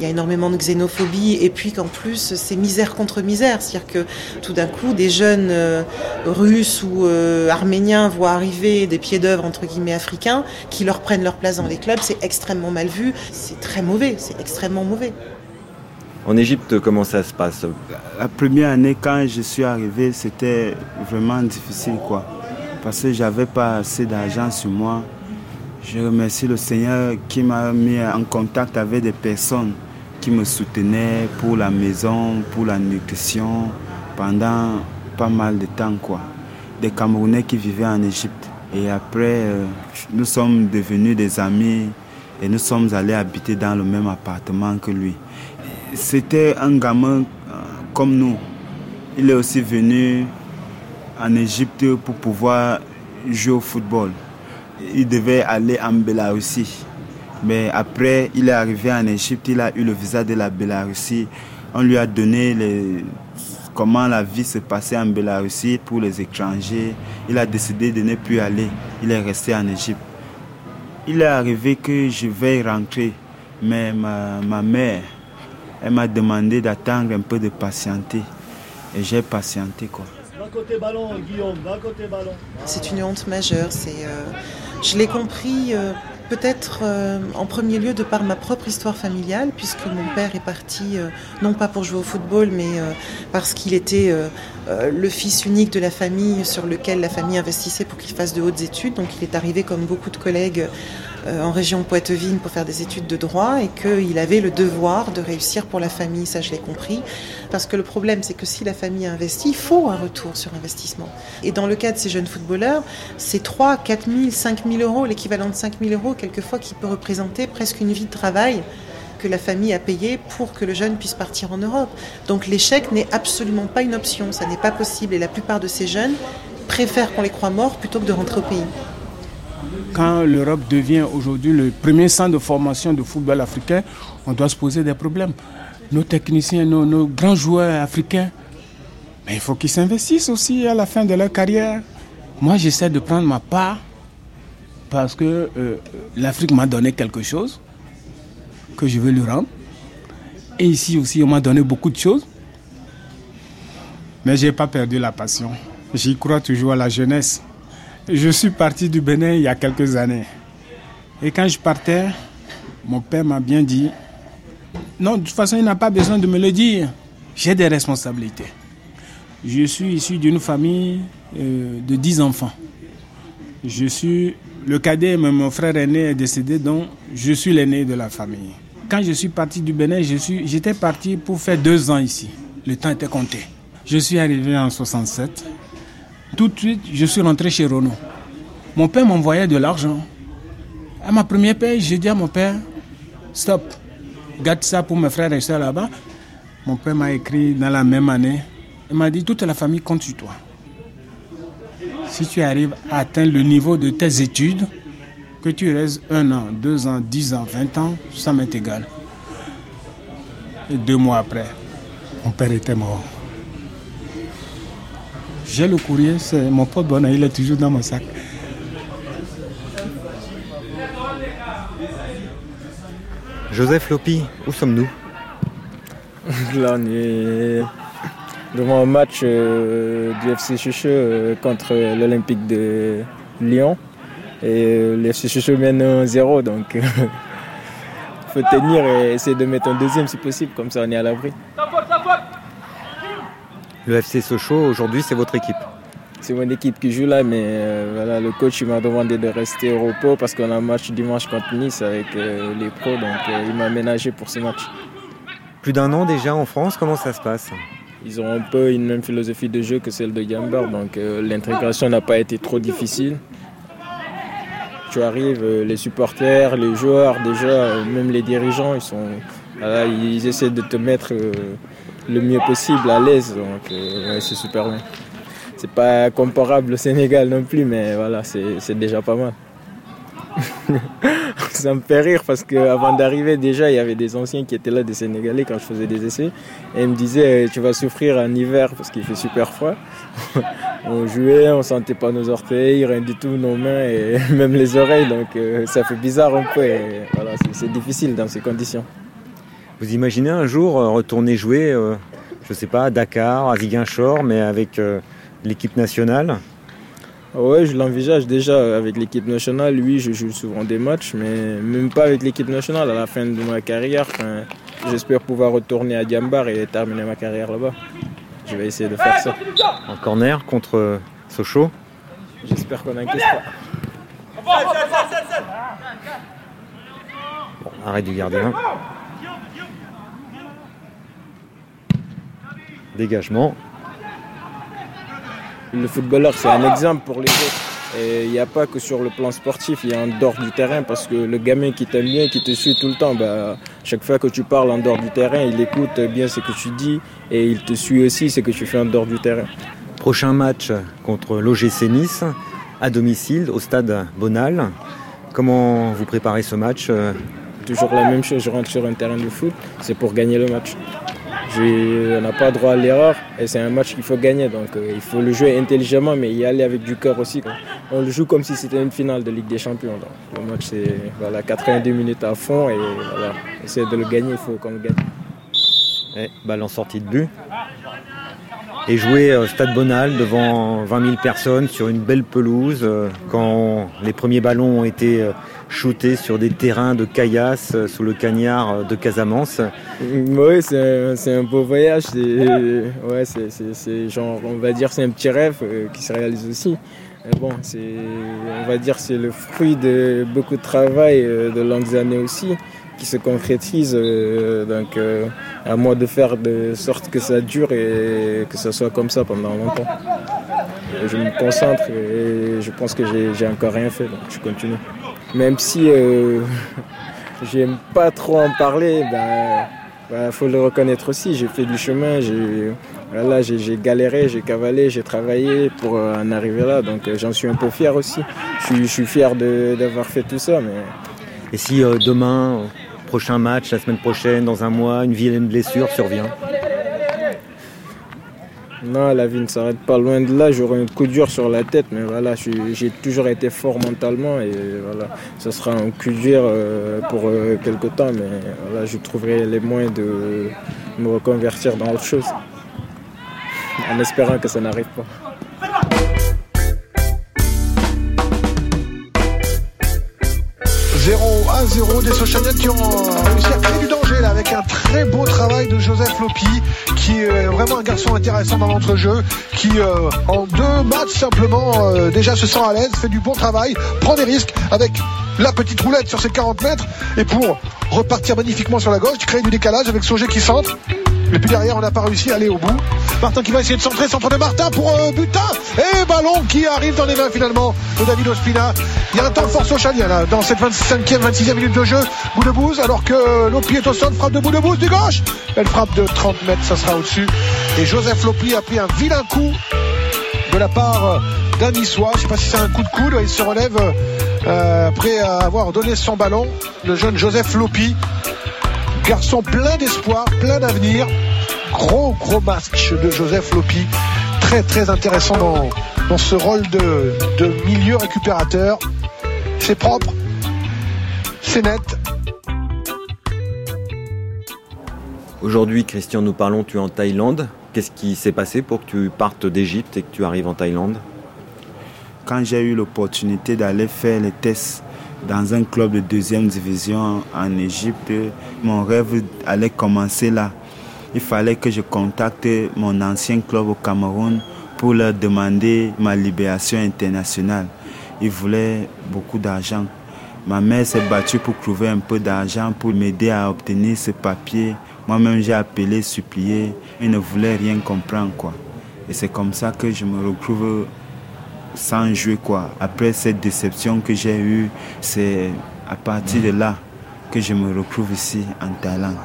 [SPEAKER 8] y a énormément de xénophobie et puis qu'en plus c'est misère contre misère. C'est-à-dire que tout d'un coup des jeunes euh, russes ou euh, arméniens voient arriver des pieds d'œuvre entre guillemets africains qui leur prennent leur place dans les clubs. C'est extrêmement mal vu. C'est très mauvais. C'est extrêmement mauvais.
[SPEAKER 4] En Égypte, comment ça se passe?
[SPEAKER 7] La première année, quand je suis arrivé, c'était vraiment difficile, quoi. Parce que j'avais pas assez d'argent sur moi. Je remercie le Seigneur qui m'a mis en contact avec des personnes qui me soutenaient pour la maison, pour la nutrition, pendant pas mal de temps, quoi. Des Camerounais qui vivaient en Égypte. Et après, euh, nous sommes devenus des amis et nous sommes allés habiter dans le même appartement que lui c'était un gamin euh, comme nous. Il est aussi venu en Égypte pour pouvoir jouer au football. Il devait aller en Bélarussie. Mais après, il est arrivé en Égypte, il a eu le visa de la Bélarussie. On lui a donné comment la vie se passait en Bélarussie pour les étrangers. Il a décidé de ne plus aller. Il est resté en Égypte. Il est arrivé que je vais rentrer. Mais ma, ma mère, elle m'a demandé d'attendre un peu de patienter. Et j'ai patienté quoi.
[SPEAKER 8] C'est une honte majeure. C'est, euh, je l'ai compris euh, peut-être euh, en premier lieu de par ma propre histoire familiale, puisque mon père est parti non pas pour jouer au football, mais parce qu'il était le fils unique de la famille sur lequel la famille investissait pour qu'il fasse de hautes études. Donc il est arrivé comme beaucoup de collègues euh, en région Poitevine pour faire des études de droit et qu'il avait le devoir de réussir pour la famille, ça je l'ai compris. Parce que le problème, c'est que si la famille investit, il faut un retour sur investissement. Et dans le cas de ces jeunes footballeurs, c'est 3, 4 000, 5 000 euros, l'équivalent de 5 000 euros, quelquefois, qui peut représenter presque une vie de travail que la famille a payé pour que le jeune puisse partir en Europe. Donc l'échec n'est absolument pas une option, ça n'est pas possible. Et la plupart de ces jeunes préfèrent qu'on les croit morts plutôt que de rentrer au pays
[SPEAKER 6] quand l'Europe devient aujourd'hui le premier centre de formation de football africain, on doit se poser des problèmes. Nos techniciens, nos, grands joueurs africains, il faut qu'ils s'investissent aussi à la fin de leur carrière. Moi, j'essaie de prendre ma part parce que euh, l'Afrique m'a donné quelque chose. que je veux lui rendre. Et ici aussi, on m'a donné beaucoup de choses. Mais je n'ai pas perdu la passion. J'y crois toujours à la jeunesse. Je suis parti du Bénin il y a quelques années. Et quand je partais, mon père m'a bien dit, non, de toute façon, il n'a pas besoin de me le dire. J'ai des responsabilités. Je suis issu d'une famille euh, de 10 enfants. Je suis le cadet, mais mon frère aîné est décédé, donc je suis l'aîné de la famille. Quand je suis parti du Bénin, j'étais parti pour faire deux ans ici. Le temps était compté. Je suis arrivé en 67. Tout de suite, je suis rentré chez Renault. Mon père m'envoyait de l'argent. À ma première paye, j'ai dit à mon père, stop, garde ça pour mes frères et soeurs là-bas. Mon père m'a écrit dans la même année. Il m'a dit, toute la famille compte sur toi. Si tu arrives à atteindre le niveau de tes études, que tu restes un an, deux ans, dix ans, vingt ans, ça m'est égal. Et deux mois après, mon père était mort. J'ai le courrier, c'est mon pote Bonnet, il est toujours dans mon sac.
[SPEAKER 4] Joseph Lopi, où sommes-nous?
[SPEAKER 5] Là, on est devant un match euh, du FC Chucheux euh, contre l'Olympique de Lyon. Et euh, le FC Chucheux mène 1-0, donc il faut tenir et essayer de mettre un deuxième si possible, comme ça on est à l'abri.
[SPEAKER 4] Le FC Sochaux, aujourd'hui, c'est votre équipe
[SPEAKER 5] C'est mon équipe qui joue là, mais voilà, le coach m'a demandé de rester au repos parce qu'on a un match dimanche contre Nice avec les pros, donc il m'a aménagé pour ce match.
[SPEAKER 4] Plus d'un an déjà en France, comment ça se passe?
[SPEAKER 5] Ils ont un peu une même philosophie de jeu que celle de Gamber, donc l'intégration n'a pas été trop difficile. Tu arrives, les supporters, les joueurs, déjà, même les dirigeants, ils, sont, ils essaient de te mettre le mieux possible à l'aise, donc c'est super bien. C'est pas comparable au Sénégal non plus, mais voilà, c'est déjà pas mal. ça me fait rire parce qu'avant d'arriver, déjà, il y avait des anciens qui étaient là, des Sénégalais, quand je faisais des essais. Et ils me disaient, tu vas souffrir en hiver parce qu'il fait super froid. on jouait, on sentait pas nos orteils, rien du tout, nos mains et même les oreilles. Donc ça fait bizarre un peu. Voilà, c'est difficile dans ces conditions.
[SPEAKER 4] Vous imaginez un jour retourner jouer, je sais pas, à Dakar, à Ziguinchor, mais avec l'équipe nationale?
[SPEAKER 5] Oui, je l'envisage déjà avec l'équipe nationale. Oui, je joue souvent des matchs, mais même pas avec l'équipe nationale. À la fin de ma carrière, j'espère pouvoir retourner à Diambar et terminer ma carrière là-bas. Je vais essayer de faire ça.
[SPEAKER 4] En corner contre Sochaux?
[SPEAKER 5] J'espère qu'on n'encaisse pas.
[SPEAKER 4] Bon, arrêt du gardien. Dégagement.
[SPEAKER 5] Le footballeur, c'est un exemple pour les autres. Et il n'y a pas que sur le plan sportif, il y a en dehors du terrain parce que le gamin qui t'aime bien, qui te suit tout le temps, bah, chaque fois que tu parles en dehors du terrain, il écoute bien ce que tu dis et il te suit aussi ce que tu fais en dehors du terrain.
[SPEAKER 4] Prochain match contre l'OGC Nice à domicile au stade Bonal. Comment vous préparez ce match?
[SPEAKER 5] Toujours la même chose, je rentre sur un terrain de foot, c'est pour gagner le match. On n'a pas droit à l'erreur et c'est un match qu'il faut gagner. Donc euh, il faut le jouer intelligemment mais y aller avec du cœur aussi. On le joue comme si c'était une finale de Ligue des Champions. Donc, le match c'est voilà, 82 minutes à fond et voilà, essayer de le gagner, il faut qu'on le gagne.
[SPEAKER 4] Et balle en sortie de but. Et jouer au Stade Bonal devant 20 000 personnes sur une belle pelouse euh, quand les premiers ballons ont été euh, shootés sur des terrains de caillasse euh, sous le cagnard de Casamance.
[SPEAKER 5] Oui, c'est un, beau voyage. Ouais, c'est genre, on va dire, c'est un petit rêve qui se réalise aussi. Bon, on va dire, c'est le fruit de beaucoup de travail, de longues années aussi qui se concrétise. donc à moi de faire de sorte que ça dure et que ça soit comme ça pendant longtemps. Je me concentre et je pense que j'ai encore rien fait, donc je continue. Même si euh, j'aime pas trop en parler, il ben, faut le reconnaître aussi. J'ai fait du chemin, j'ai galéré, j'ai cavalé, j'ai travaillé pour en arriver là, donc j'en suis un peu fier aussi. Je, suis fier d'avoir fait tout ça.
[SPEAKER 4] Et si euh, demain, prochain match, la semaine prochaine, dans un mois, une vilaine blessure survient
[SPEAKER 5] Non, la vie ne s'arrête pas loin de là. J'aurai un coup dur sur la tête, mais voilà, j'ai toujours été fort mentalement et voilà, ce sera un coup dur euh, pour euh, quelque temps, mais voilà, je trouverai les moyens de me reconvertir dans autre chose, en espérant que ça n'arrive pas.
[SPEAKER 12] 0 à 0 des Sochaliens qui ont réussi à créer du danger là avec un très beau travail de Joseph Lopi qui est vraiment un garçon intéressant dans l'entrejeu qui euh, en deux matchs simplement euh, déjà se sent à l'aise, fait du bon travail, prend des risques avec la petite roulette sur ses 40 mètres et pour repartir magnifiquement sur la gauche, crée du décalage avec Sauger qui centre et puis derrière, on n'a pas réussi à aller au bout. Martin qui va essayer de centrer, centre de Martin pour euh, Butin. Et ballon qui arrive dans les mains finalement de David Ospina. Il y a un temps fort socialien là, dans cette 25e, 26e minute de jeu. Bout de bouse, alors que Lopi est au sol, frappe de bout de bouse du gauche. Elle frappe de 30 mètres, ça sera au-dessus. Et Joseph Lopi a pris un vilain coup de la part euh, d'un Niçois. Je sais pas si c'est un coup de coude. Il se relève euh, après avoir donné son ballon. Le jeune Joseph Lopi Garçon plein d'espoir, plein d'avenir. Gros, gros match de Joseph Lopi. Très, très intéressant dans, dans ce rôle de, de milieu récupérateur. C'est propre, c'est net.
[SPEAKER 4] Aujourd'hui, Christian, nous parlons, tu es en Thaïlande. Qu'est-ce qui s'est passé pour que tu partes d'Égypte et que tu arrives en Thaïlande?
[SPEAKER 7] Quand j'ai eu l'opportunité d'aller faire les tests dans un club de deuxième division en Égypte. Mon rêve allait commencer là. Il fallait que je contacte mon ancien club au Cameroun pour leur demander ma libération internationale. Ils voulaient beaucoup d'argent. Ma mère s'est battue pour trouver un peu d'argent pour m'aider à obtenir ce papier. Moi-même, j'ai appelé, supplié. Ils ne voulaient rien comprendre. Et c'est comme ça que je me retrouve sans jouer quoi. Après cette déception que j'ai eue, c'est à partir de là que je me retrouve ici en Thaïlande.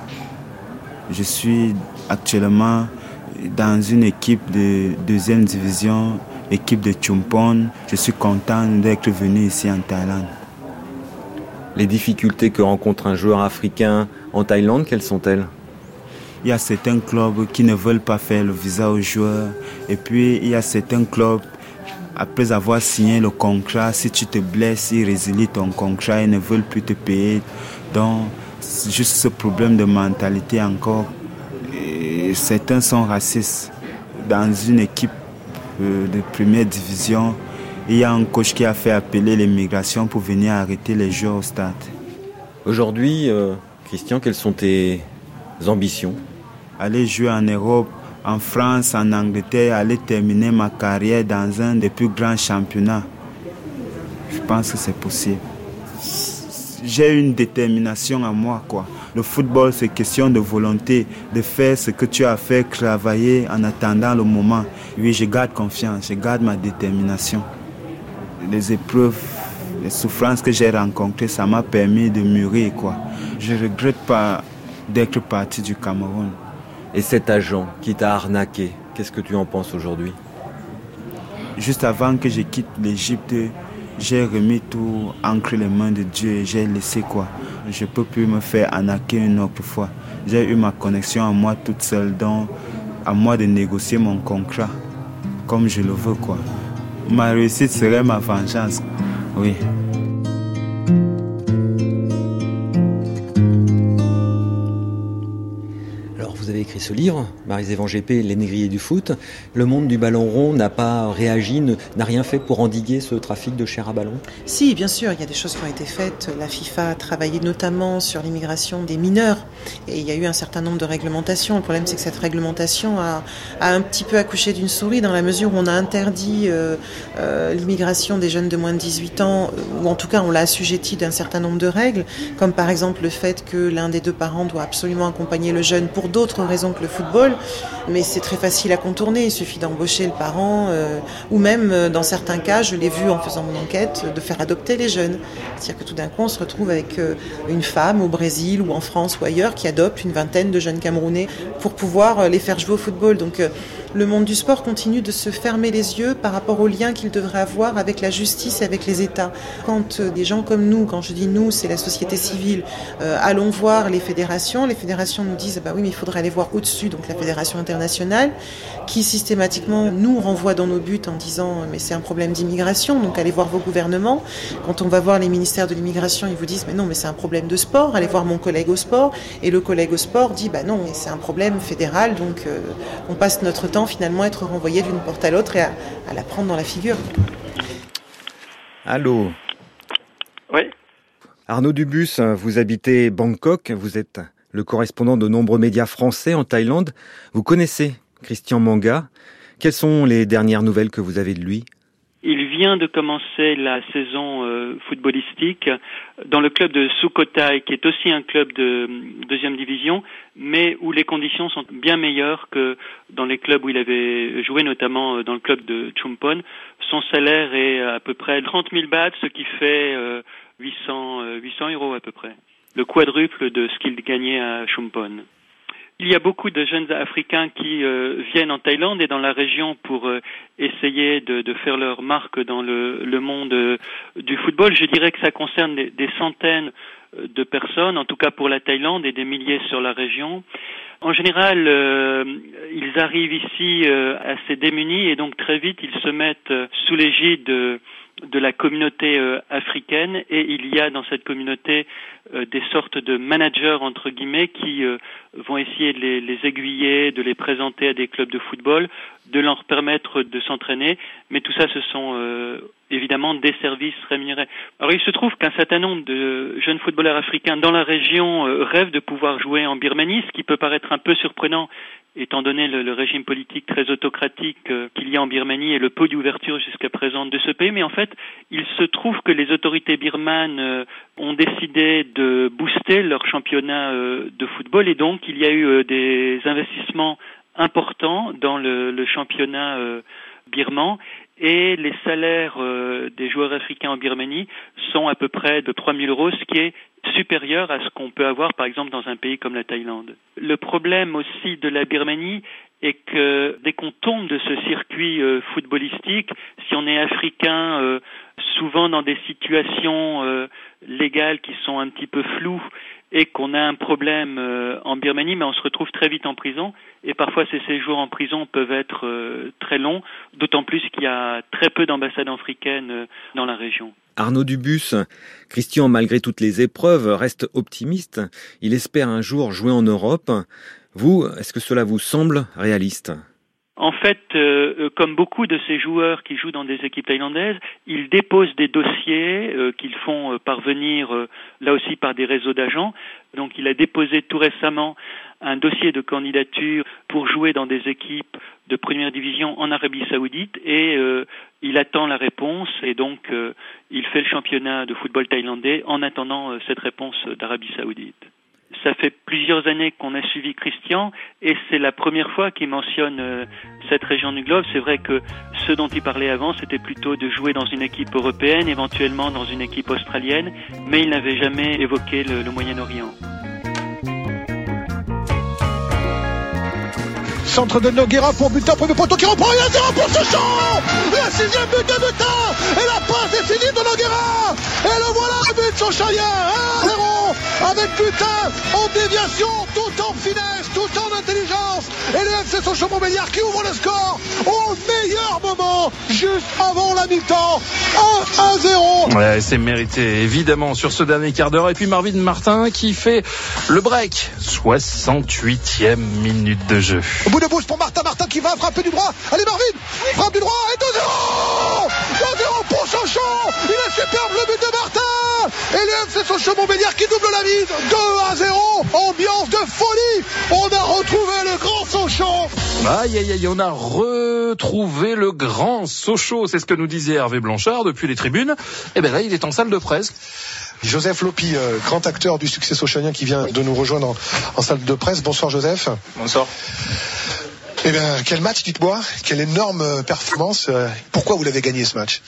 [SPEAKER 7] Je suis actuellement dans une équipe de deuxième division, équipe de Chumpon. Je suis content d'être venu ici en Thaïlande.
[SPEAKER 4] Les difficultés que rencontre un joueur africain en Thaïlande, quelles sont-elles?
[SPEAKER 7] Il y a certains clubs qui ne veulent pas faire le visa aux joueurs. Et puis, il y a certains clubs après avoir signé le contrat, si tu te blesses, ils résilient ton contrat, ils ne veulent plus te payer. Donc, juste ce problème de mentalité encore. certains sont racistes. Dans une équipe euh, de première division, il y a un coach qui a fait appeler l'immigration pour venir arrêter les joueurs au stade.
[SPEAKER 4] Aujourd'hui, euh, Christian, quelles sont tes ambitions?
[SPEAKER 7] Aller jouer en Europe, en France, en Angleterre, aller terminer ma carrière dans un des plus grands championnats. Je pense que c'est possible. J'ai une détermination à moi, quoi. Le football, c'est question de volonté, de faire ce que tu as fait, travailler en attendant le moment. Oui, je garde confiance, je garde ma détermination. Les épreuves, les souffrances que j'ai rencontrées, ça m'a permis de mûrir, quoi. Je regrette pas d'être parti du Cameroun.
[SPEAKER 4] Et cet agent qui t'a arnaqué, qu'est-ce que tu en penses aujourd'hui?
[SPEAKER 7] Juste avant que je quitte l'Égypte, j'ai remis tout entre les mains de Dieu et j'ai laissé quoi? Je ne peux plus me faire arnaquer une autre fois. J'ai eu ma connexion à moi toute seule, donc à moi de négocier mon contrat comme je le veux quoi. Ma réussite serait ma vengeance. Oui.
[SPEAKER 4] Écrit ce livre, Marie-Zévan GP, Les négriers du foot. Le monde du ballon rond n'a pas réagi, n'a rien fait pour endiguer ce trafic de chair à ballon?
[SPEAKER 8] Si, bien sûr, il y a des choses qui ont été faites. La FIFA a travaillé notamment sur l'immigration des mineurs et il y a eu un certain nombre de réglementations. Le problème, c'est que cette réglementation a, un petit peu accouché d'une souris dans la mesure où on a interdit euh, euh, l'immigration des jeunes de moins de 18 ans, ou en tout cas on l'a assujetti d'un certain nombre de règles, comme par exemple le fait que l'un des deux parents doit absolument accompagner le jeune pour d'autres que le football, mais c'est très facile à contourner. Il suffit d'embaucher le parent, euh, ou même euh, dans certains cas, je l'ai vu en faisant mon enquête, de faire adopter les jeunes. C'est-à-dire que tout d'un coup, on se retrouve avec euh, une femme au Brésil ou en France ou ailleurs qui adopte une vingtaine de jeunes Camerounais pour pouvoir les faire jouer au football. Donc le monde du sport continue de se fermer les yeux par rapport aux liens qu'il devrait avoir avec la justice et avec les États. Quand euh, des gens comme nous, quand je dis nous, c'est la société civile, euh, allons voir les fédérations, les fédérations nous disent bah oui mais il faudrait aller voir au-dessus, donc la fédération internationale, qui systématiquement nous renvoie dans nos buts en disant mais c'est un problème d'immigration, donc allez voir vos gouvernements. Quand on va voir les ministères de l'immigration, ils vous disent mais non mais c'est un problème de sport, allez voir mon collègue au sport, et le collègue au sport dit bah non c'est un problème fédéral, donc euh, on passe notre temps finalement être renvoyé d'une porte à l'autre et à, à la prendre dans la figure.
[SPEAKER 4] Allô
[SPEAKER 13] Oui.
[SPEAKER 4] Arnaud Dubus, vous habitez Bangkok, vous êtes le correspondant de nombreux médias français en Thaïlande. Vous connaissez Christian Manga. Quelles sont les dernières nouvelles que vous avez de lui?
[SPEAKER 13] Vient de commencer la saison euh, footballistique dans le club de Sukhothai, qui est aussi un club de deuxième division, mais où les conditions sont bien meilleures que dans les clubs où il avait joué, notamment euh, dans le club de Chumpon. Son salaire est à peu près 30 000 bahts, ce qui fait euh, 800, 800 euros à peu près. Le quadruple de ce qu'il gagnait à Chumpon. Il y a beaucoup de jeunes Africains qui euh, viennent en Thaïlande et dans la région pour euh, essayer de, faire leur marque dans le, monde euh, du football. Je dirais que ça concerne des, des, centaines de personnes, en tout cas pour la Thaïlande, et des milliers sur la région. En général, ils arrivent ici assez démunis et donc très vite ils se mettent sous l'égide de la communauté euh, africaine et il y a dans cette communauté euh, des sortes de managers entre guillemets qui euh, vont essayer de les, les, aiguiller, de les présenter à des clubs de football, de leur permettre de s'entraîner, mais tout ça ce sont évidemment des services rémunérés. Alors il se trouve qu'un certain nombre de jeunes footballeurs africains dans la région rêvent de pouvoir jouer en Birmanie, ce qui peut paraître un peu surprenant étant donné le, régime politique très autocratique euh, qu'il y a en Birmanie et le peu d'ouverture jusqu'à présent de ce pays. Mais en fait, il se trouve que les autorités birmanes euh, ont décidé de booster leur championnat euh, de football et donc il y a eu des investissements importants dans le championnat birman et les salaires des joueurs africains en Birmanie sont à peu près de 3 000 euros, ce qui est supérieur à ce qu'on peut avoir par exemple dans un pays comme la Thaïlande. Le problème aussi de la Birmanie est que dès qu'on tombe de ce circuit euh, footballistique, si on est africain, euh, souvent dans des situations euh, légales qui sont un petit peu floues et qu'on a un problème euh, en Birmanie, mais on se retrouve très vite en prison. Et parfois, ces séjours en prison peuvent être euh, très longs, d'autant plus qu'il y a très peu d'ambassades africaines euh, dans la région.
[SPEAKER 4] Arnaud Dubus, Christian, malgré toutes les épreuves, reste optimiste. Il espère un jour jouer en Europe. Vous, est-ce que cela vous semble réaliste?
[SPEAKER 13] En fait, euh, comme beaucoup de ces joueurs qui jouent dans des équipes thaïlandaises, ils déposent des dossiers euh, qu'ils font euh, parvenir euh, là aussi par des réseaux d'agents. Donc il a déposé tout récemment un dossier de candidature pour jouer dans des équipes de première division en Arabie saoudite et euh, il attend la réponse et donc il fait le championnat de football thaïlandais en attendant cette réponse d'Arabie saoudite ça fait plusieurs années qu'on a suivi Christian et c'est la première fois qu'il mentionne euh, cette région du globe. C'est vrai que ce dont il parlait avant, c'était plutôt de jouer dans une équipe européenne, éventuellement dans une équipe australienne, mais il n'avait jamais évoqué le, le Moyen-Orient.
[SPEAKER 12] Centre de Noguera pour Butin, premier poteau qui reprend, il y a 0 pour ce champ La sixième but de Butin Et la passe est finie de Noguera Et le voilà, le but de Sochaya 1-0 avec Butin en déviation, tout en finesse, tout en intelligence. Et le FC Sochaux-Montbéliard qui ouvre le score au meilleur moment, juste avant la mi-temps. 1-0.
[SPEAKER 14] Ouais, c'est mérité, évidemment, sur ce dernier quart d'heure. Et puis Marvin Martin qui fait le break. 68e minute de jeu.
[SPEAKER 12] Au bout de bouche pour Martin, Martin qui va frapper du droit. Allez Marvin, frappe du droit et 2-0 2-0 pour Sochaux. Il est superbe le but de Martin. Et le FC Sochaux-Montbéliard qui double la mise. 2 à 0 Ambiance de folie. On a retrouvé le grand Sochaux.
[SPEAKER 14] Aïe aïe aïe, on a retrouvé le grand Sochaux, c'est ce que nous disait Hervé Blanchard depuis les tribunes. Et bien là, il est en salle de presse.
[SPEAKER 12] Joseph Lopi, euh, grand acteur du succès socialien qui vient de nous rejoindre en, en salle de presse. Bonsoir Joseph.
[SPEAKER 15] Bonsoir.
[SPEAKER 12] Eh bien, quel match, dites-moi Quelle énorme performance Pourquoi vous l'avez gagné ce match?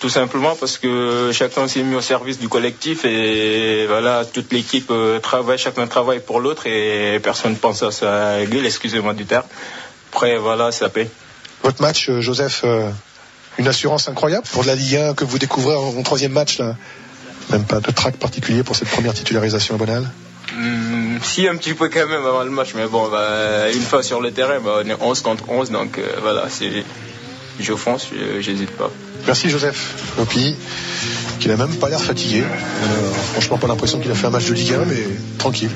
[SPEAKER 15] Tout simplement parce que chacun s'est mis au service du collectif et voilà toute l'équipe travaille chacun travaille pour l'autre et personne pense à sa gueule excusez-moi du terme après, voilà, ça paie.
[SPEAKER 12] Votre match, euh, Joseph, euh, une assurance incroyable pour de la Ligue 1 que vous découvrez en, troisième match. Là. Même pas de trac particulier pour cette première titularisation à Bonal
[SPEAKER 15] hmm, Si, un petit peu quand même avant le match, mais bon, bah, une fois sur le terrain, bah, on est 11 contre 11, donc euh, voilà, fonce, j'hésite pas.
[SPEAKER 12] Merci Joseph Lopi, qui n'a même pas l'air fatigué. franchement, pas l'impression qu'il a fait un match de Ligue 1, mais tranquille.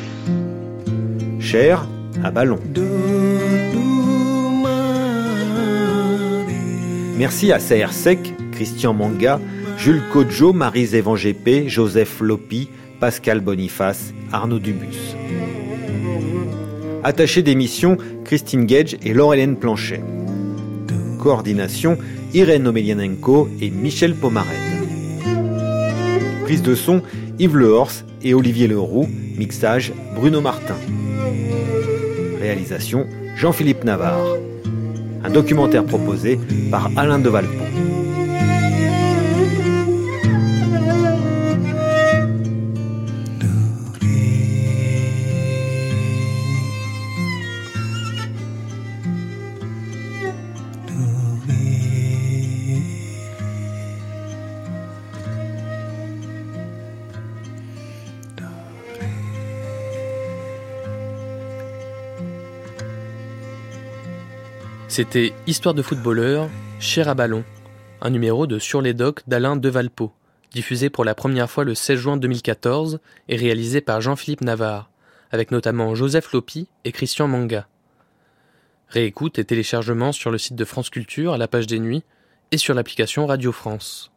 [SPEAKER 4] Cher à ballon. Merci à CR Sec, Christian Manga, Jules Kodjo, Marie Zévan Joseph Lopi, Pascal Boniface, Arnaud Dubus. Attaché d'émission, Christine Gage et Laurelène Planchet. Coordination, Irène Omelianenko et Michel Pomaret. Prise de son, Yves Lehors et Olivier Leroux. Mixage, Bruno Martin. Réalisation, Jean-Philippe Navarre un documentaire proposé par Alain de Valpont.
[SPEAKER 2] C'était Histoire de footballeur, Cher à ballon, un numéro de Sur les docks d'Alain Devalpo, diffusé pour la première fois le 16 juin 2014 et réalisé par Jean-Philippe Navarre, avec notamment Joseph Lopi et Christian Manga. Réécoute et téléchargement sur le site de France Culture à la page des nuits et sur l'application Radio France.